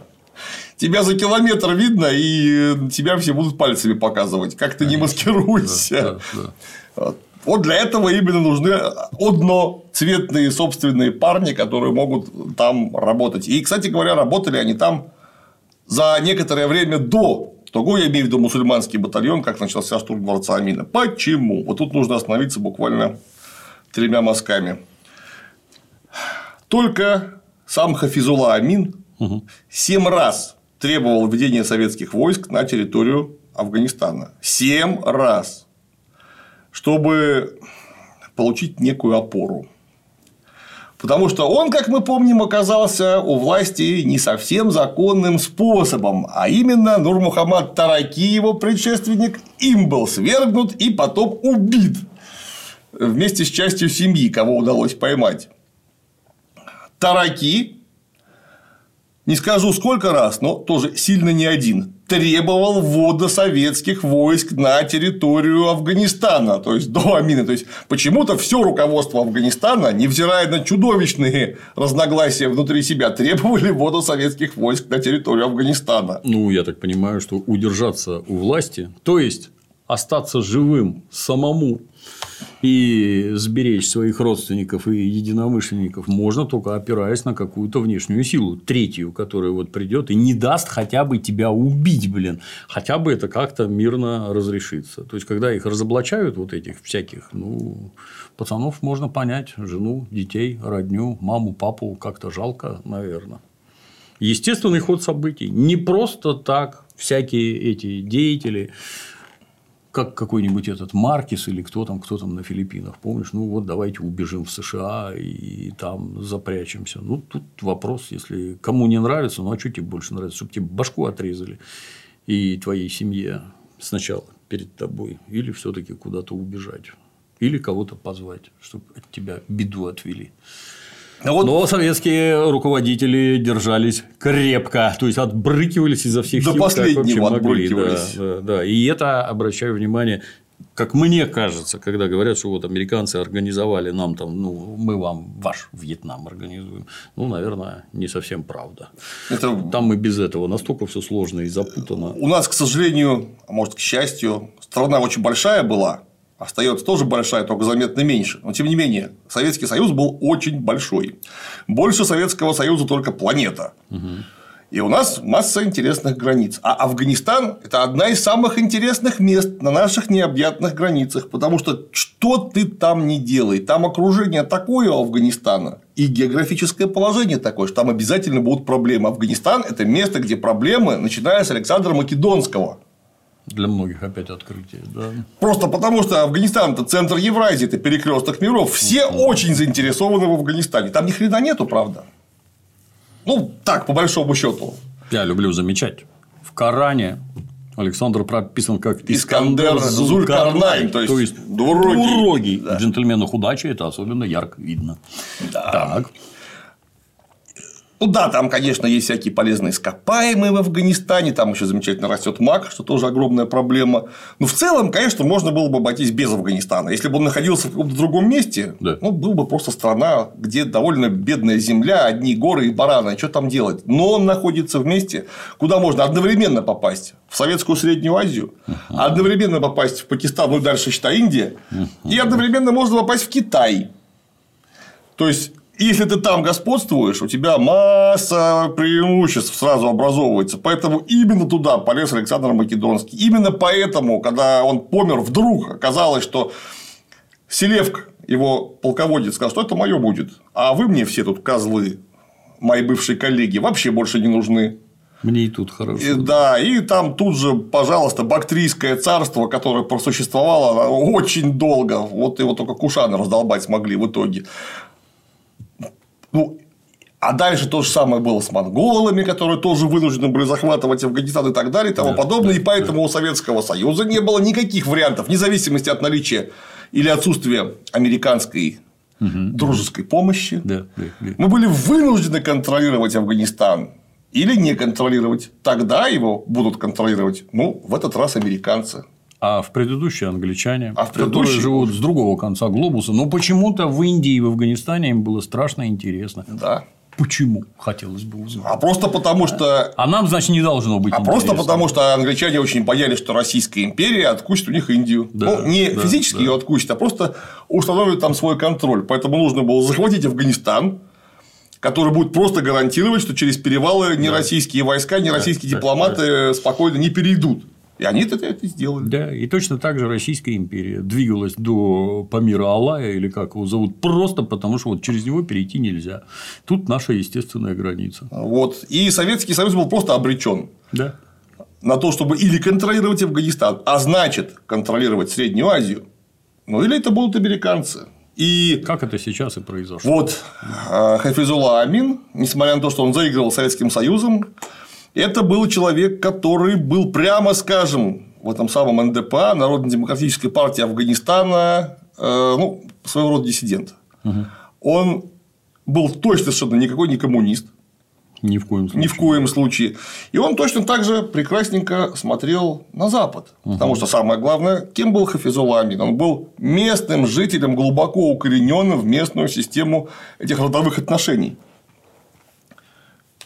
Тебя за километр видно, и тебя все будут пальцами показывать. Как ты не маскируешься. Да, да, да. Вот для этого именно нужны одноцветные собственные парни, которые могут там работать. И, кстати говоря, работали они там за некоторое время до того, я имею в виду мусульманский батальон, как начался штурм дворца Амина. Почему? Вот тут нужно остановиться буквально тремя мазками. Только сам Хафизула Амин семь раз требовал введения советских войск на территорию Афганистана. Семь раз. Чтобы получить некую опору. Потому что он, как мы помним, оказался у власти не совсем законным способом, а именно Нурмухаммад Тараки, его предшественник, им был свергнут и потом убит вместе с частью семьи, кого удалось поймать. Тараки, не скажу сколько раз, но тоже сильно не один, требовал ввода советских войск на территорию Афганистана, то есть до Амина. То есть почему-то все руководство Афганистана, невзирая на чудовищные разногласия внутри себя, требовали ввода советских войск на территорию Афганистана. Ну, я так понимаю, что удержаться у власти, то есть остаться живым самому и сберечь своих родственников и единомышленников можно только опираясь на какую-то внешнюю силу, третью, которая вот придет и не даст хотя бы тебя убить, блин, хотя бы это как-то мирно разрешится. То есть, когда их разоблачают вот этих всяких, ну, пацанов можно понять, жену, детей, родню, маму, папу как-то жалко, наверное. Естественный ход событий. Не просто так всякие эти деятели как какой-нибудь этот Маркис или кто там, кто там на Филиппинах, помнишь, ну вот давайте убежим в США и там запрячемся. Ну, тут вопрос, если кому не нравится, ну а что тебе больше нравится, чтобы тебе башку отрезали и твоей семье сначала перед тобой, или все-таки куда-то убежать, или кого-то позвать, чтобы от тебя беду отвели. Вот... Но советские руководители держались крепко, то есть отбрыкивались изо всех До сил. До последнего отбрыкивались. Да, да, да. И это, обращаю внимание, как мне кажется, когда говорят, что вот американцы организовали нам там, ну, мы вам ваш Вьетнам организуем, ну, наверное, не совсем правда. Это... Там и без этого настолько все сложно и запутано. У нас, к сожалению, а может, к счастью, страна очень большая была, остается тоже большая, только заметно меньше. Но тем не менее, Советский Союз был очень большой. Больше Советского Союза только планета. Угу. И у нас масса интересных границ. А Афганистан – это одна из самых интересных мест на наших необъятных границах. Потому что что ты там не делай, там окружение такое у Афганистана и географическое положение такое, что там обязательно будут проблемы. Афганистан – это место, где проблемы, начиная с Александра Македонского. Для многих опять открытие, да. Просто потому, что Афганистан это центр Евразии, это перекресток миров. Все очень заинтересованы в Афганистане. Там ни хрена нету, правда. Ну, так, по большому счету. Я люблю замечать. В Коране Александр прописан как Искандер Зулькарнайн, то есть, то есть двурогий. двурогий. В джентльменах удачи это особенно ярко видно. Да. Так. Ну да, там, конечно, есть всякие полезные ископаемые в Афганистане, там еще замечательно растет мак, что тоже огромная проблема. Но в целом, конечно, можно было бы обойтись без Афганистана. Если бы он находился в каком-то другом месте, Да. ну, был бы просто страна, где довольно бедная земля, одни горы и бараны, что там делать? Но он находится в месте, куда можно одновременно попасть в Советскую Среднюю Азию, одновременно попасть в Пакистан, ну и дальше считай Индия, и одновременно можно попасть в Китай. То есть, если ты там господствуешь, у тебя масса преимуществ сразу образовывается. Поэтому именно туда полез Александр Македонский. Именно поэтому, когда он помер, вдруг оказалось, что Селевк, его полководец, сказал, что это мое будет. А вы мне все тут козлы, мои бывшие коллеги, вообще больше не нужны. Мне и тут хорошо. И, да, и там тут же, пожалуйста, Бактрийское царство, которое просуществовало очень долго. Вот его только Кушаны раздолбать смогли в итоге. Ну, а дальше то же самое было с монголами, которые тоже вынуждены были захватывать Афганистан и так далее и тому Да, подобное. да, и поэтому у Советского Союза не было никаких вариантов, вне зависимости от наличия или отсутствия американской дружеской помощи. Да, да, да. Мы были вынуждены контролировать Афганистан или не контролировать. Тогда его будут контролировать, ну, в этот раз американцы. А в предыдущие англичане, А в которые предыдущие- живут с другого конца глобуса, но почему-то в Индии и в Афганистане им было страшно интересно. Да. Почему? Хотелось бы узнать. А просто потому что. А нам, значит, не должно быть А просто интересно. потому, что англичане очень боялись, что Российская империя откусит у них Индию. Да, ну, не да, физически да. ее откусит, а просто установит там свой контроль. Поэтому нужно было захватить Афганистан, который будет просто гарантировать, что через перевалы ни российские войска, ни российские да, дипломаты спокойно не перейдут. И они это, это сделали. Да, и точно так же Российская империя двигалась до Памира Алая, или как его зовут, просто потому, что вот через него перейти нельзя. Тут наша естественная граница. Вот. И Советский Союз был просто обречен Да. на то, чтобы или контролировать Афганистан, а значит контролировать Среднюю Азию, ну или это будут американцы. И Как это сейчас и произошло. вот э, Хафизулла Амин, несмотря на то, что он заигрывал Советским Союзом, это был человек, который был, прямо скажем, в этом самом НДПА, Народно-демократической партии Афганистана, э, ну, своего рода диссидент. Он был точно совершенно никакой не коммунист, Ни в коем случае. ни в коем случае. И он точно так же прекрасненько смотрел на Запад. Потому что самое главное, кем был Хафизулла Амин? Он был местным жителем, глубоко укорененным в местную систему этих родовых отношений.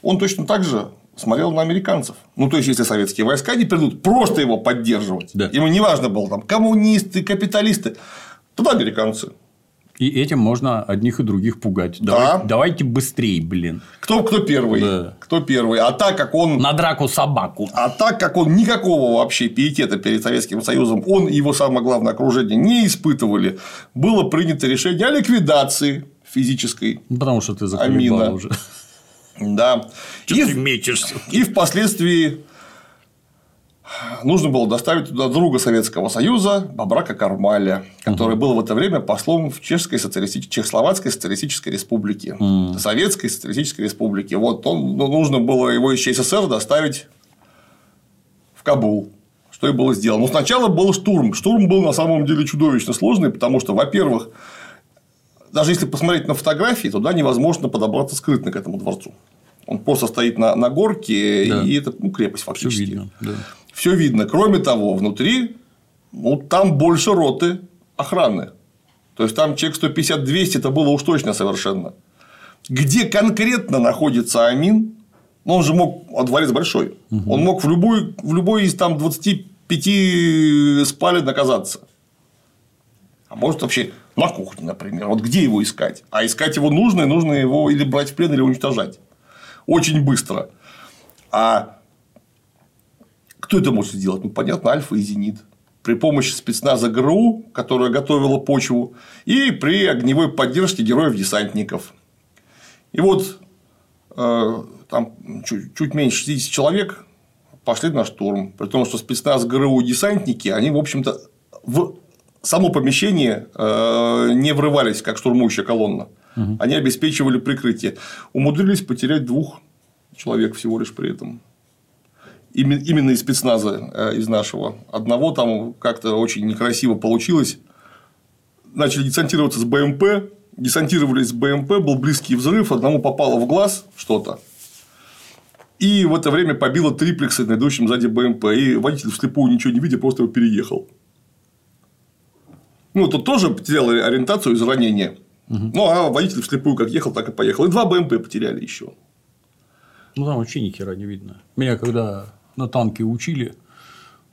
Он точно так же смотрел на американцев. Ну, то есть, если советские войска не придут, просто его поддерживать. Да. Ему не важно было там коммунисты, капиталисты. Туда американцы. И этим можно одних и других пугать. Да. Давай- давайте быстрее, блин. Кто, кто первый? Да. Кто первый? А так как он На драку собаку. А так как он никакого вообще пиетета перед Советским Союзом, он и его самое главное окружение не испытывали, было принято решение о ликвидации физической. Ну, Потому что ты Амина. заколебал уже. Да. Чё И, ты и впоследствии нужно было доставить туда друга Советского Союза Бабрака Кармаля, который был в это время послом в Чешской социалисти... Чехословацкой социалистической республике, Советской социалистической республике. Вот он, ну, нужно было его из ЧССР доставить в Кабул. Что и было сделано. Но сначала был штурм. Штурм был на самом деле чудовищно сложный, потому что, во-первых, даже если посмотреть на фотографии, туда невозможно подобраться скрытно к этому дворцу. Он просто стоит на, на горке, Да. и это ну, крепость Все фактически. видно. Да. Все видно. Кроме того, внутри ну, там больше роты охраны. То есть там человек 150-200 это было уж точно совершенно. Где конкретно находится Амин, ну, он же мог, а дворец большой, он мог в любой, в любой из там 25 спален оказаться. А может вообще на кухне, например. Вот где его искать? А искать его нужно, и нужно его или брать в плен, или уничтожать. Очень быстро. А кто это может сделать? Ну, понятно, Альфа и Зенит. При помощи спецназа ГРУ, которая готовила почву, и при огневой поддержке героев-десантников. И вот э, там чуть, чуть меньше 60 человек пошли на штурм. При том, что спецназ ГРУ и десантники, они, в общем-то, в само помещение э, не врывались, как штурмующая колонна. Угу. Они обеспечивали прикрытие. Умудрились потерять двух человек всего лишь при этом. Именно из спецназа э, из нашего. Одного там как-то очень некрасиво получилось. Начали десантироваться с БМП, десантировались с БМП, был близкий взрыв, одному попало в глаз что-то. И в это время побило триплексы на идущем сзади БМП. И водитель вслепую ничего не видя, просто его переехал. Ну, тут тоже потерял ориентацию из ранения. Угу. Ну, а водитель вслепую как ехал, так и поехал. И два БМП потеряли еще. Ну, там вообще ни хера не видно. Меня когда на танке учили,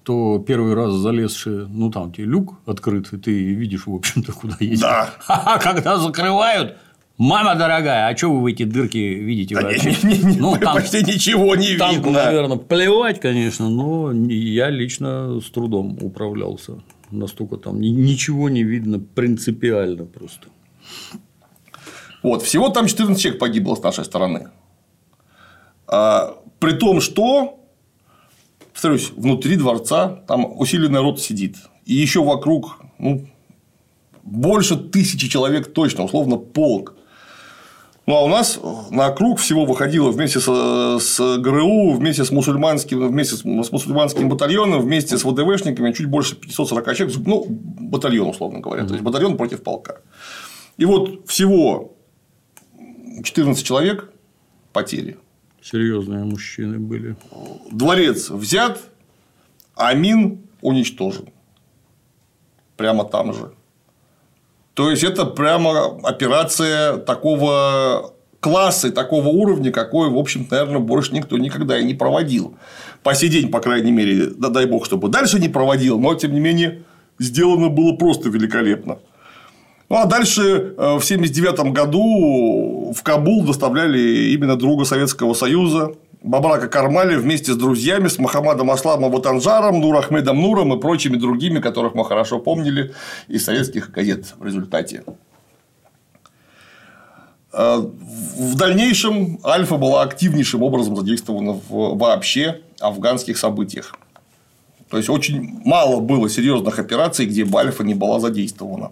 то первый раз залезший, ну, там тебе люк открыт, и ты видишь, в общем-то, куда едешь. Да. А когда закрывают, Мама дорогая, а что вы в эти дырки видите да вообще? Не, не, не, ну, там, почти ничего не танку, видно. наверное, плевать, конечно, но я лично с трудом управлялся. Настолько там ничего не видно принципиально просто. Вот, всего там 14 человек погибло с нашей стороны. А, при том, что, повторюсь, внутри дворца там усиленный рот сидит. И еще вокруг ну, больше тысячи человек точно, условно полк. Ну, а у нас на круг всего выходило вместе с, с ГРУ, вместе с мусульманским, вместе с, с мусульманским батальоном, вместе с ВДВшниками чуть больше 540 человек, ну, батальон, условно говоря, mm-hmm. то есть батальон против полка. И вот всего 14 человек потери. Серьезные мужчины были. Дворец взят, Амин уничтожен. Прямо там же. То есть это прямо операция такого класса и такого уровня, какой, в общем наверное, больше никто никогда и не проводил. По сей день, по крайней мере, да дай бог, чтобы дальше не проводил, но тем не менее сделано было просто великолепно. Ну а дальше э, в 1979 году в Кабул доставляли именно друга Советского Союза Бабрака Кармали вместе с друзьями, с Мухаммадом Асламом Ватанжаром, Нурахмедом Нуром и прочими другими, которых мы хорошо помнили из советских газет в результате. Э, в дальнейшем Альфа была активнейшим образом задействована в вообще афганских событиях. То есть очень мало было серьезных операций, где бы Альфа не была задействована.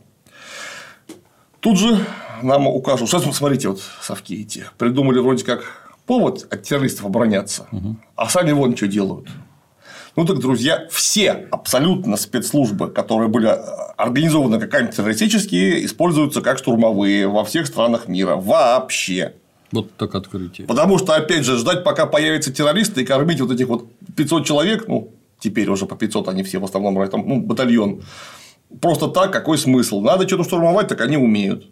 Тут же нам укажут, сейчас смотрите, вот совки эти придумали вроде как повод от террористов обороняться, угу. а сами вон что делают. Ну так, друзья, все абсолютно спецслужбы, которые были э, организованы как антитеррористические, используются как штурмовые во всех странах мира. Вообще. Вот так открытие. Потому что, опять же, ждать, пока появятся террористы и кормить вот этих вот 500 человек, ну, теперь уже по 500 они все в основном, там, ну, батальон, просто так, какой смысл? Надо что-то штурмовать, так они умеют.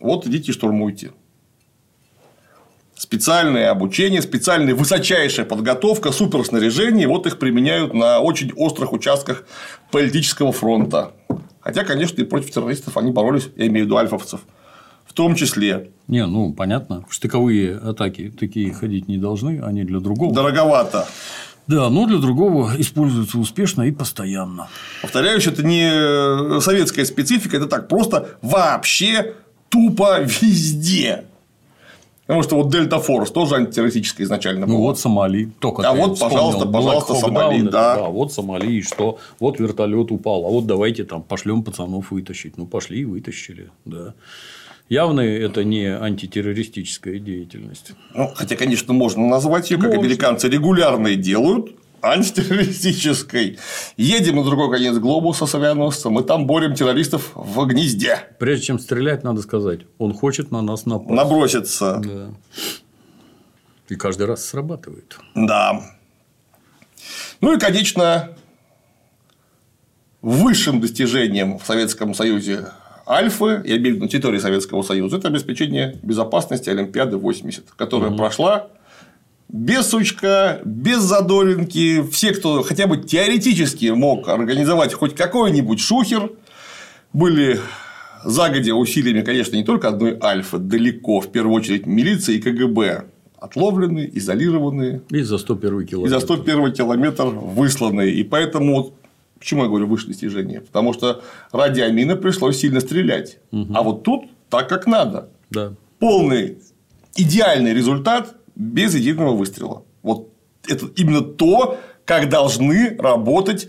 Вот идите штурмуйте специальное обучение, специальная высочайшая подготовка, суперснаряжение, вот их применяют на очень острых участках политического фронта. Хотя, конечно, и против террористов они боролись, я имею в виду альфовцев, в том числе. Не, ну понятно, в штыковые атаки такие ходить не должны, они для другого. Дороговато. Да, но для другого используются успешно и постоянно. Повторяюсь, это не советская специфика, это так просто вообще тупо везде. Потому что вот Дельта Форс тоже антитеррористическая изначально была. Ну вот Сомали. Только а вот, пожалуйста, пожалуйста, Сомали. Да. да, вот Сомали, и что? Вот вертолет упал, а вот давайте там пошлем пацанов вытащить. Ну, пошли и вытащили. Да. Явно это не антитеррористическая деятельность. Ну, хотя, конечно, можно назвать ее, как можно. американцы регулярно и делают антитеррористической. Едем на другой конец глобуса с авианосцем, и там борем террористов в гнезде. Прежде чем стрелять, надо сказать, он хочет на нас напасть. Наброситься. Да. И каждый раз срабатывает. Да. Ну и, конечно, высшим достижением в Советском Союзе Альфы, я имею в виду на территории Советского Союза, это обеспечение безопасности Олимпиады 80, которая угу. прошла без сучка, без задоринки, все, кто хотя бы теоретически мог организовать хоть какой-нибудь шухер, были загодя усилиями, конечно, не только одной Альфы, далеко, в первую очередь, милиции и КГБ, отловлены, изолированы. И за 101 километр. И за 101 километр высланы. И поэтому Почему я говорю выше достижения? Потому что ради амина пришлось сильно стрелять. Угу. А вот тут так, как надо. Да. Полный идеальный результат без единого выстрела. Вот это именно то, как должны работать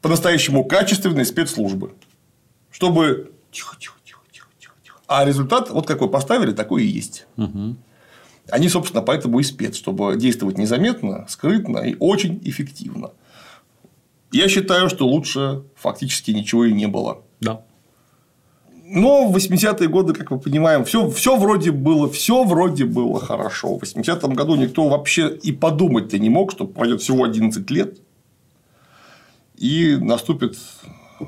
по-настоящему качественные спецслужбы. Чтобы тихо, тихо, тихо, тихо, тихо, тихо. А результат, вот какой поставили, такой и есть. Угу. Они, собственно, поэтому и спец, чтобы действовать незаметно, скрытно и очень эффективно. Я считаю, что лучше фактически ничего и не было. Да. Но в 80-е годы, как мы понимаем, все, все вроде было, все вроде было хорошо. В 80-м году никто вообще и подумать-то не мог, что пройдет всего 11 лет, и наступит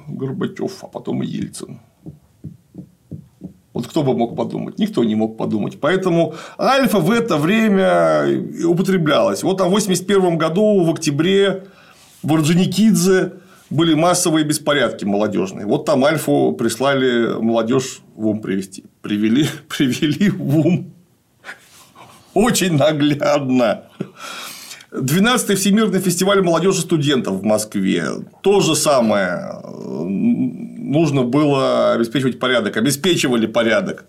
Горбачев, а потом и Ельцин. Вот кто бы мог подумать? Никто не мог подумать. Поэтому альфа в это время употреблялась. Вот там в 81 году в октябре в Орджоникидзе были массовые беспорядки молодежные. Вот там Альфу прислали молодежь в ум привести. Привели, привели в ум. Очень наглядно. 12-й Всемирный фестиваль молодежи студентов в Москве. То же самое. Нужно было обеспечивать порядок. Обеспечивали порядок.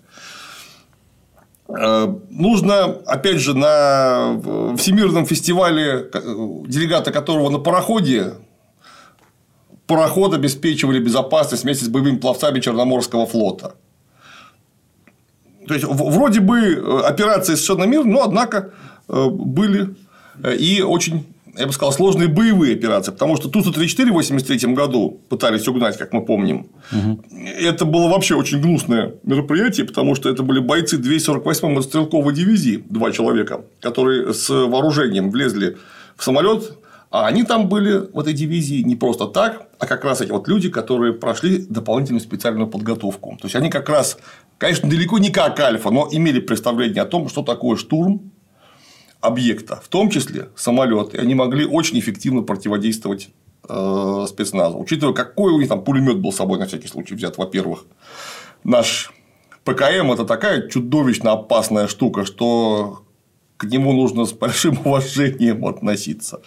Э, нужно, опять же, на Всемирном фестивале, делегата которого на пароходе, пароход обеспечивали безопасность вместе с боевыми пловцами Черноморского флота. То есть, вроде бы э, операции совершенно мирные, но, однако, э, были и очень я бы сказал, сложные боевые операции, потому что Ту-134 в 1983 году пытались угнать, как мы помним. Угу. Это было вообще очень гнусное мероприятие, потому что это были бойцы 248-й стрелковой дивизии, два человека, которые с вооружением влезли в самолет, а они там были в этой дивизии не просто так, а как раз эти вот люди, которые прошли дополнительную специальную подготовку. То есть они как раз, конечно, далеко не как Альфа, но имели представление о том, что такое штурм, объекта, в том числе самолеты, они могли очень эффективно противодействовать э, спецназу. Учитывая, какой у них там пулемет был с собой на всякий случай взят, во-первых, наш ПКМ это такая чудовищно опасная штука, что к нему нужно с большим уважением относиться.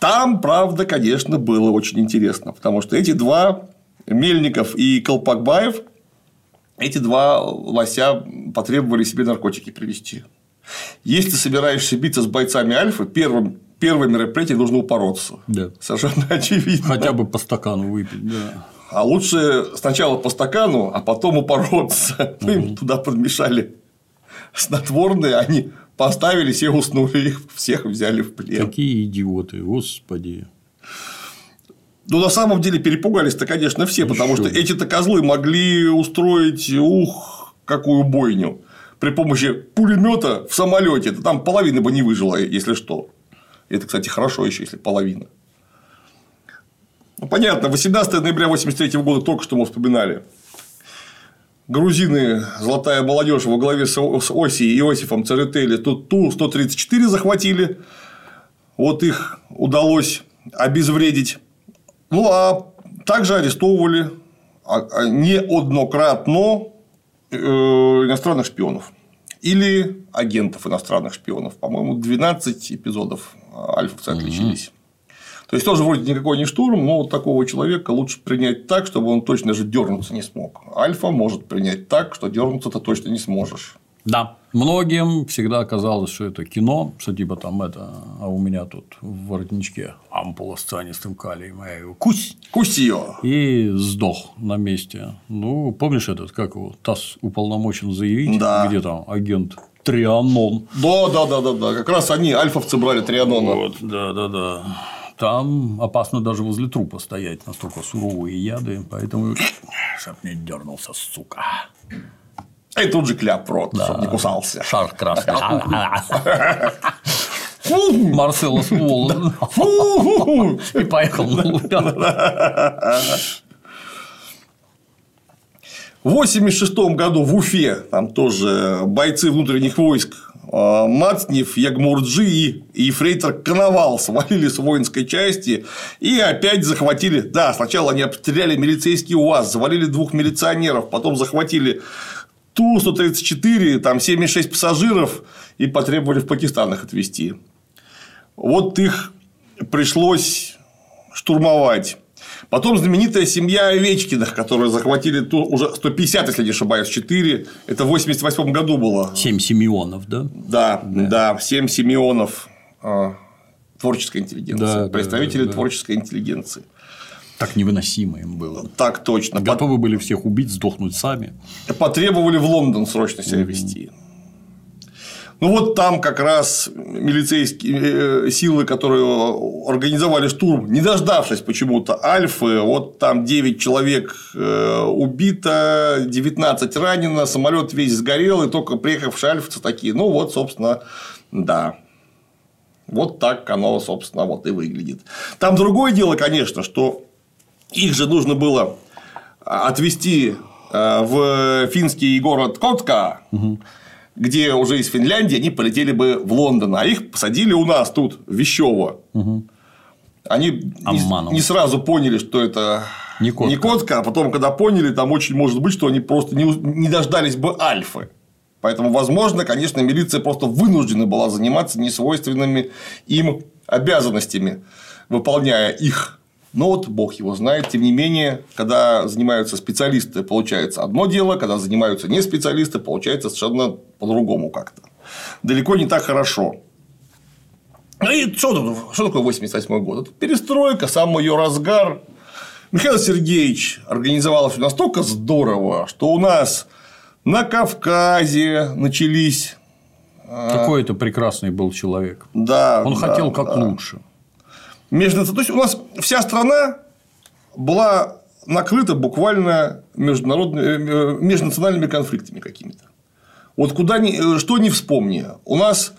Там, правда, конечно, было очень интересно, потому что эти два Мельников и Колпакбаев, эти два лося потребовали себе наркотики привезти. Если ты собираешься биться с бойцами Альфа, первым, первое мероприятие нужно упороться. Да. Совершенно очевидно. Хотя бы по стакану выпить, да. А лучше сначала по стакану, а потом упороться. Мы им туда подмешали снотворные, они поставили, все уснули, их всех взяли в плен. Какие идиоты, господи. Ну, на самом деле перепугались-то, конечно, все, Еще. потому что эти-то козлы могли устроить, ух, какую бойню при помощи пулемета в самолете, там половина бы не выжила, если что. Это, кстати, хорошо еще, если половина. Ну, понятно, 18 ноября 1983 года только что мы вспоминали. Грузины, золотая молодежь во главе с Оси и Иосифом Церетели тут Ту-134 захватили. Вот их удалось обезвредить. Ну, а также арестовывали а, а, неоднократно Э, иностранных шпионов или агентов иностранных шпионов. По-моему, 12 эпизодов альфовцы отличились. То есть тоже вроде никакой не штурм, но вот такого человека лучше принять так, чтобы он точно же дернуться не смог. Альфа может принять так, что дернуться ты точно не сможешь. Да. Многим всегда казалось, что это кино, что типа там это, а у меня тут в воротничке ампула с цианистым калием, я его кусь, кусь ее и сдох на месте. Ну, помнишь этот, как его, ТАСС уполномочен заявить, да. где там агент Трианон. Да, да, да, да, да. Как раз они, альфовцы, брали Трианона. Вот, да, да, да. Там опасно даже возле трупа стоять, настолько суровые яды, поэтому чтоб не дернулся, сука. И тут же кляп в рот, да. чтобы не кусался. Шар красный. Марселос Волан. И поехал на В 1986 году в Уфе там тоже бойцы внутренних войск Мацнев, Ягмурджи и Ефрейтор Коновал свалили с воинской части и опять захватили. Да, сначала они обстреляли милицейский УАЗ, завалили двух милиционеров, потом захватили Ту-134, там 7,6 пассажиров и потребовали в Пакистан их отвезти. Вот их пришлось штурмовать. Потом знаменитая семья Овечкиных, которые захватили ту, уже 150, если не ошибаюсь, 4. Это в 88 году было. Семь Симеонов, да? Да, да, да 7 Симеонов э, творческой интеллигенции. Да, представители да, да. творческой интеллигенции. Так невыносимо им было. Так точно. Готовы были всех убить, сдохнуть сами. Потребовали в Лондон срочно себя вести. Ну вот там как раз милицейские э, силы, которые организовали штурм, не дождавшись почему-то Альфы, вот там 9 человек э, убито, 19 ранено, самолет весь сгорел, и только приехавшие альфцы такие, ну вот, собственно, да. Вот так оно, собственно, вот и выглядит. Там другое дело, конечно, что их же нужно было отвезти э, в финский город Котка, угу где уже из Финляндии они полетели бы в Лондон, а их посадили у нас тут, в Вещево. Угу. Они не, не сразу поняли, что это не котка. не котка, а потом, когда поняли, там очень может быть, что они просто не, не дождались бы альфы. Поэтому, возможно, конечно, милиция просто вынуждена была заниматься несвойственными им обязанностями, выполняя их но вот бог его знает. Тем не менее, когда занимаются специалисты, получается одно дело, когда занимаются не специалисты, получается совершенно по-другому как-то. Далеко не так хорошо. Ну и что, что такое 88 год? Это перестройка, сам ее разгар. Михаил Сергеевич организовал все настолько здорово, что у нас на Кавказе начались. Какой это прекрасный был человек. Да. Он да, хотел как да. лучше между... То есть, у нас вся страна была накрыта буквально международными, э, межнациональными конфликтами какими-то. Вот куда ни, э, что не вспомни. У нас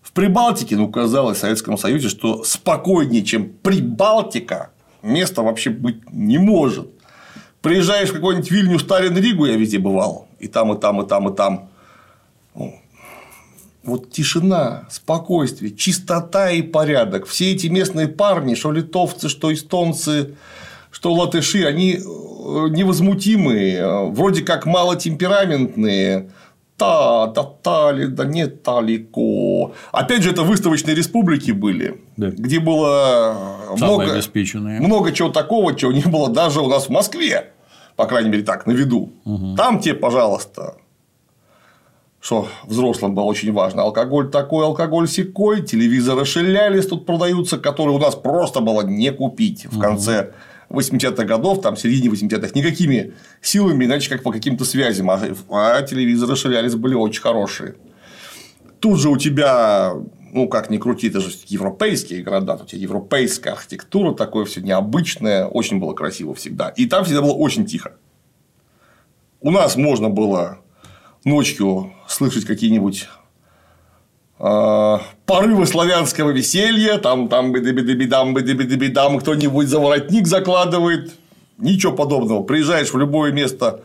в Прибалтике, ну, казалось в Советском Союзе, что спокойнее, чем Прибалтика, места вообще быть не может. Приезжаешь в какой-нибудь Вильню, Сталин, Ригу, я везде бывал. И там, и там, и там, и там вот тишина, спокойствие, чистота и порядок. Все эти местные парни, что литовцы, что эстонцы, что латыши, они э, невозмутимые, вроде как малотемпераментные, та, да, тали, да нет далеко. Опять же, это выставочные республики были, да. где было много, много чего такого, чего не было даже у нас в Москве, по крайней мере, так, на виду. Угу. Там тебе, пожалуйста, что взрослым было очень важно. Алкоголь такой, алкоголь секой, телевизоры шелялись тут продаются, которые у нас просто было не купить в конце 80-х годов, там, в середине 80-х, никакими силами, иначе как по каким-то связям, а, а телевизоры шелялись были очень хорошие. Тут же у тебя, ну, как ни крути, это же европейские города, у тебя европейская архитектура, такое все необычное, очень было красиво всегда. И там всегда было очень тихо. У нас можно было ночью слышать какие-нибудь э, порывы славянского веселья, там, там, бедам, бедам, кто-нибудь за воротник закладывает. Ничего подобного. Приезжаешь в любое место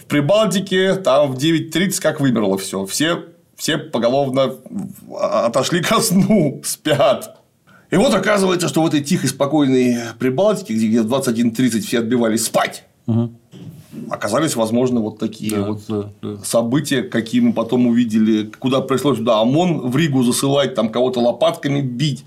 в Прибалтике, там в 9.30 как вымерло все. Все, все поголовно отошли ко сну, спят. И вот оказывается, что в этой тихой, спокойной Прибалтике, где в 21.30 все отбивались спать, угу оказались возможны вот такие да, вот да, да. события, какие мы потом увидели, куда пришлось туда ОМОН в Ригу засылать, там кого-то лопатками бить.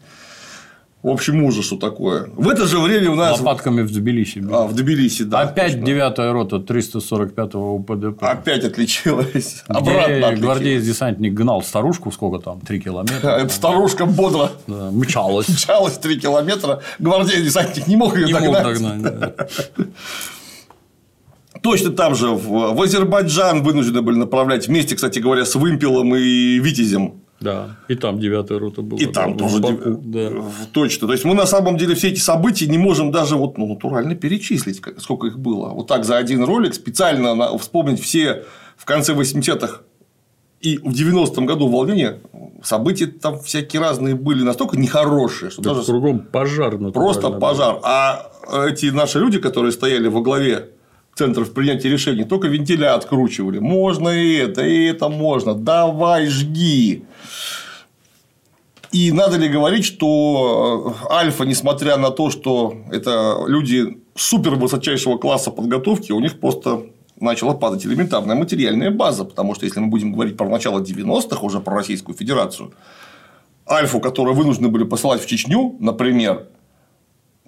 В общем, ужас, что такое. В это же время у нас... Лопатками в Тбилиси. А, в Тбилиси, да. Опять девятая рота 345-го УПДП. Опять отличилась. Обратно гвардеец-десантник гнал старушку, сколько там, три километра. Старушка бодро да, мчалась. Мчалась три километра. Гвардеец-десантник не мог ее не догнать. Мог догнать Точно там же в, в Азербайджан вынуждены были направлять вместе, кстати говоря, с Вымпелом и Витязем. Да, и там девятая рота была. И там да, тоже Баку, да. Точно. То есть мы на самом деле все эти события не можем даже вот, ну, натурально перечислить, сколько их было. Вот так за один ролик специально вспомнить все в конце 80-х и в 90-м году волнение, события там всякие разные были настолько нехорошие, что так даже кругом пожар. Просто пожар. Был. А эти наши люди, которые стояли во главе центров принятия решений только вентиля откручивали. Можно и это, и это можно. Давай, жги. И надо ли говорить, что э, Альфа, несмотря на то, что это люди супер высочайшего класса подготовки, у них просто начала падать элементарная материальная база, потому что если мы будем говорить про начало 90-х, уже про Российскую Федерацию, Альфу, которую вынуждены были посылать в Чечню, например,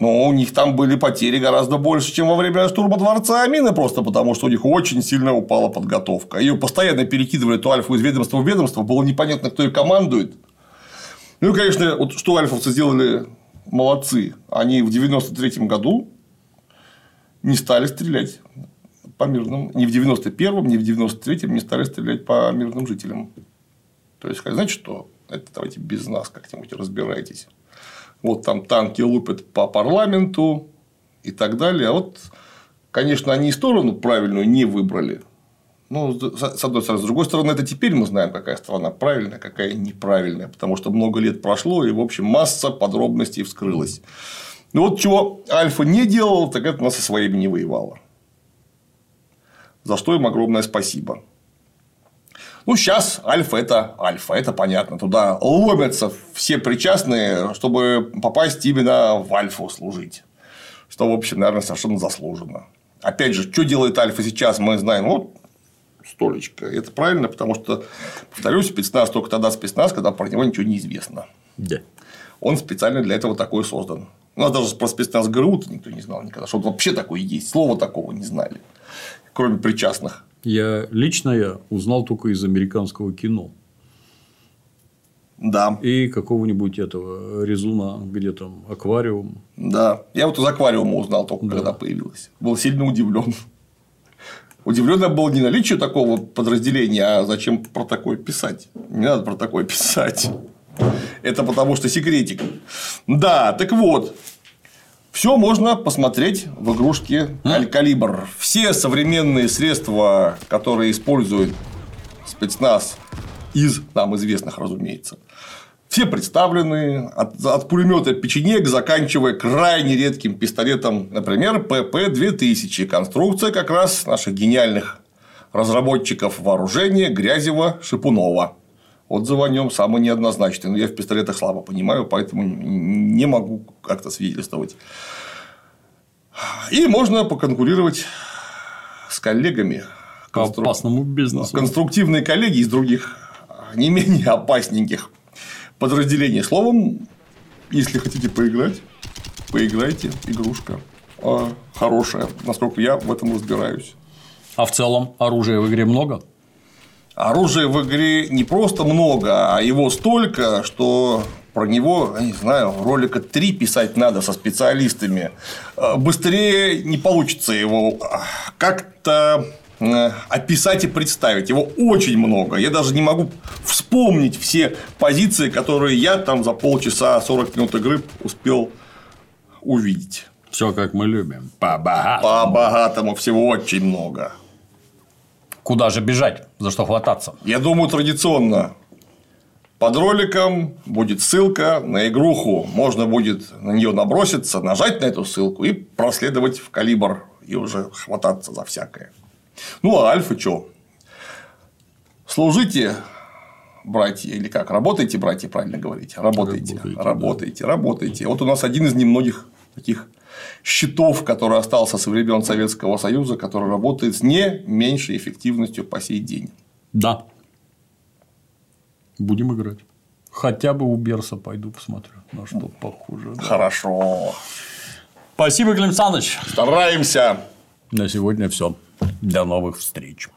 но у них там были потери гораздо больше, чем во время штурма дворца Амины, просто потому что у них очень сильно упала подготовка. Ее постоянно перекидывали эту альфу из ведомства в ведомство, было непонятно, кто ее командует. Ну и, конечно, вот что альфовцы сделали молодцы. Они в 93 году не стали стрелять по мирным, ни в 91-м, ни в 93-м не стали стрелять по мирным жителям. То есть, знаете что, это давайте без нас как-нибудь разбирайтесь вот там танки лупят по парламенту и так далее. А вот, конечно, они и сторону правильную не выбрали. Ну, с одной стороны. С другой стороны, это теперь мы знаем, какая страна правильная, какая неправильная, потому что много лет прошло, и, в общем, масса подробностей вскрылась. Ну, вот чего Альфа не делал, так это она со своими не воевала. За что им огромное спасибо. Ну, сейчас альфа – это альфа, это понятно. Туда ломятся все причастные, чтобы попасть именно в альфу служить. Что, в общем, наверное, совершенно заслуженно. Опять же, что делает альфа сейчас, мы знаем. Вот столечко. Это правильно, потому что, повторюсь, спецназ только тогда спецназ, когда про него ничего не известно. Да. Он специально для этого такой создан. У нас даже про спецназ ГРУ никто не знал никогда, что вообще такое есть. Слова такого не знали, кроме причастных. Я лично я узнал только из американского кино. Да. И какого-нибудь этого резуна, где там аквариум. Да. Я вот из аквариума узнал только, да. когда появилось. Был сильно удивлен. Удивлен я был не наличию такого подразделения, а зачем про такое писать. Не надо про такое писать. Это потому что секретик. Да, так вот, все можно посмотреть в игрушке Алькалибр. Все современные средства, которые использует спецназ из нам известных, разумеется, все представлены от, от пулемета печенек, заканчивая крайне редким пистолетом, например, ПП-2000. Конструкция как раз наших гениальных разработчиков вооружения Грязева Шипунова. Отзывы о нем самые неоднозначные. Но я в пистолетах слабо понимаю, поэтому не могу как-то свидетельствовать. И можно поконкурировать с коллегами. По конструк... опасному бизнесу. Конструктивные коллеги из других не менее опасненьких подразделений. Словом, если хотите поиграть, поиграйте. Игрушка а, хорошая, насколько я в этом разбираюсь. А в целом оружия в игре много? Оружия в игре не просто много, а его столько, что про него, я не знаю, ролика три писать надо со специалистами. Э, быстрее не получится его как-то э, описать и представить. Его очень много. Я даже не могу вспомнить все позиции, которые я там за полчаса 40 минут игры успел увидеть. Все как мы любим. По-богатому. По-богатому всего очень много. Куда же бежать? За что хвататься? Я думаю, традиционно под роликом будет ссылка на игруху. Можно будет на нее наброситься, нажать на эту ссылку и проследовать в калибр и уже хвататься за всякое. Ну, а альфа что? Служите, братья, или как? Работайте, братья, правильно говорить. Работайте, работайте, работайте. Да. работайте. Вот у нас один из немногих таких счетов, который остался со времен Советского Союза, который работает с не меньшей эффективностью по сей день. Да. Будем играть. Хотя бы у Берса пойду посмотрю, на что похоже. Хорошо. Спасибо, Клим Саныч. Стараемся. На сегодня все. До новых встреч.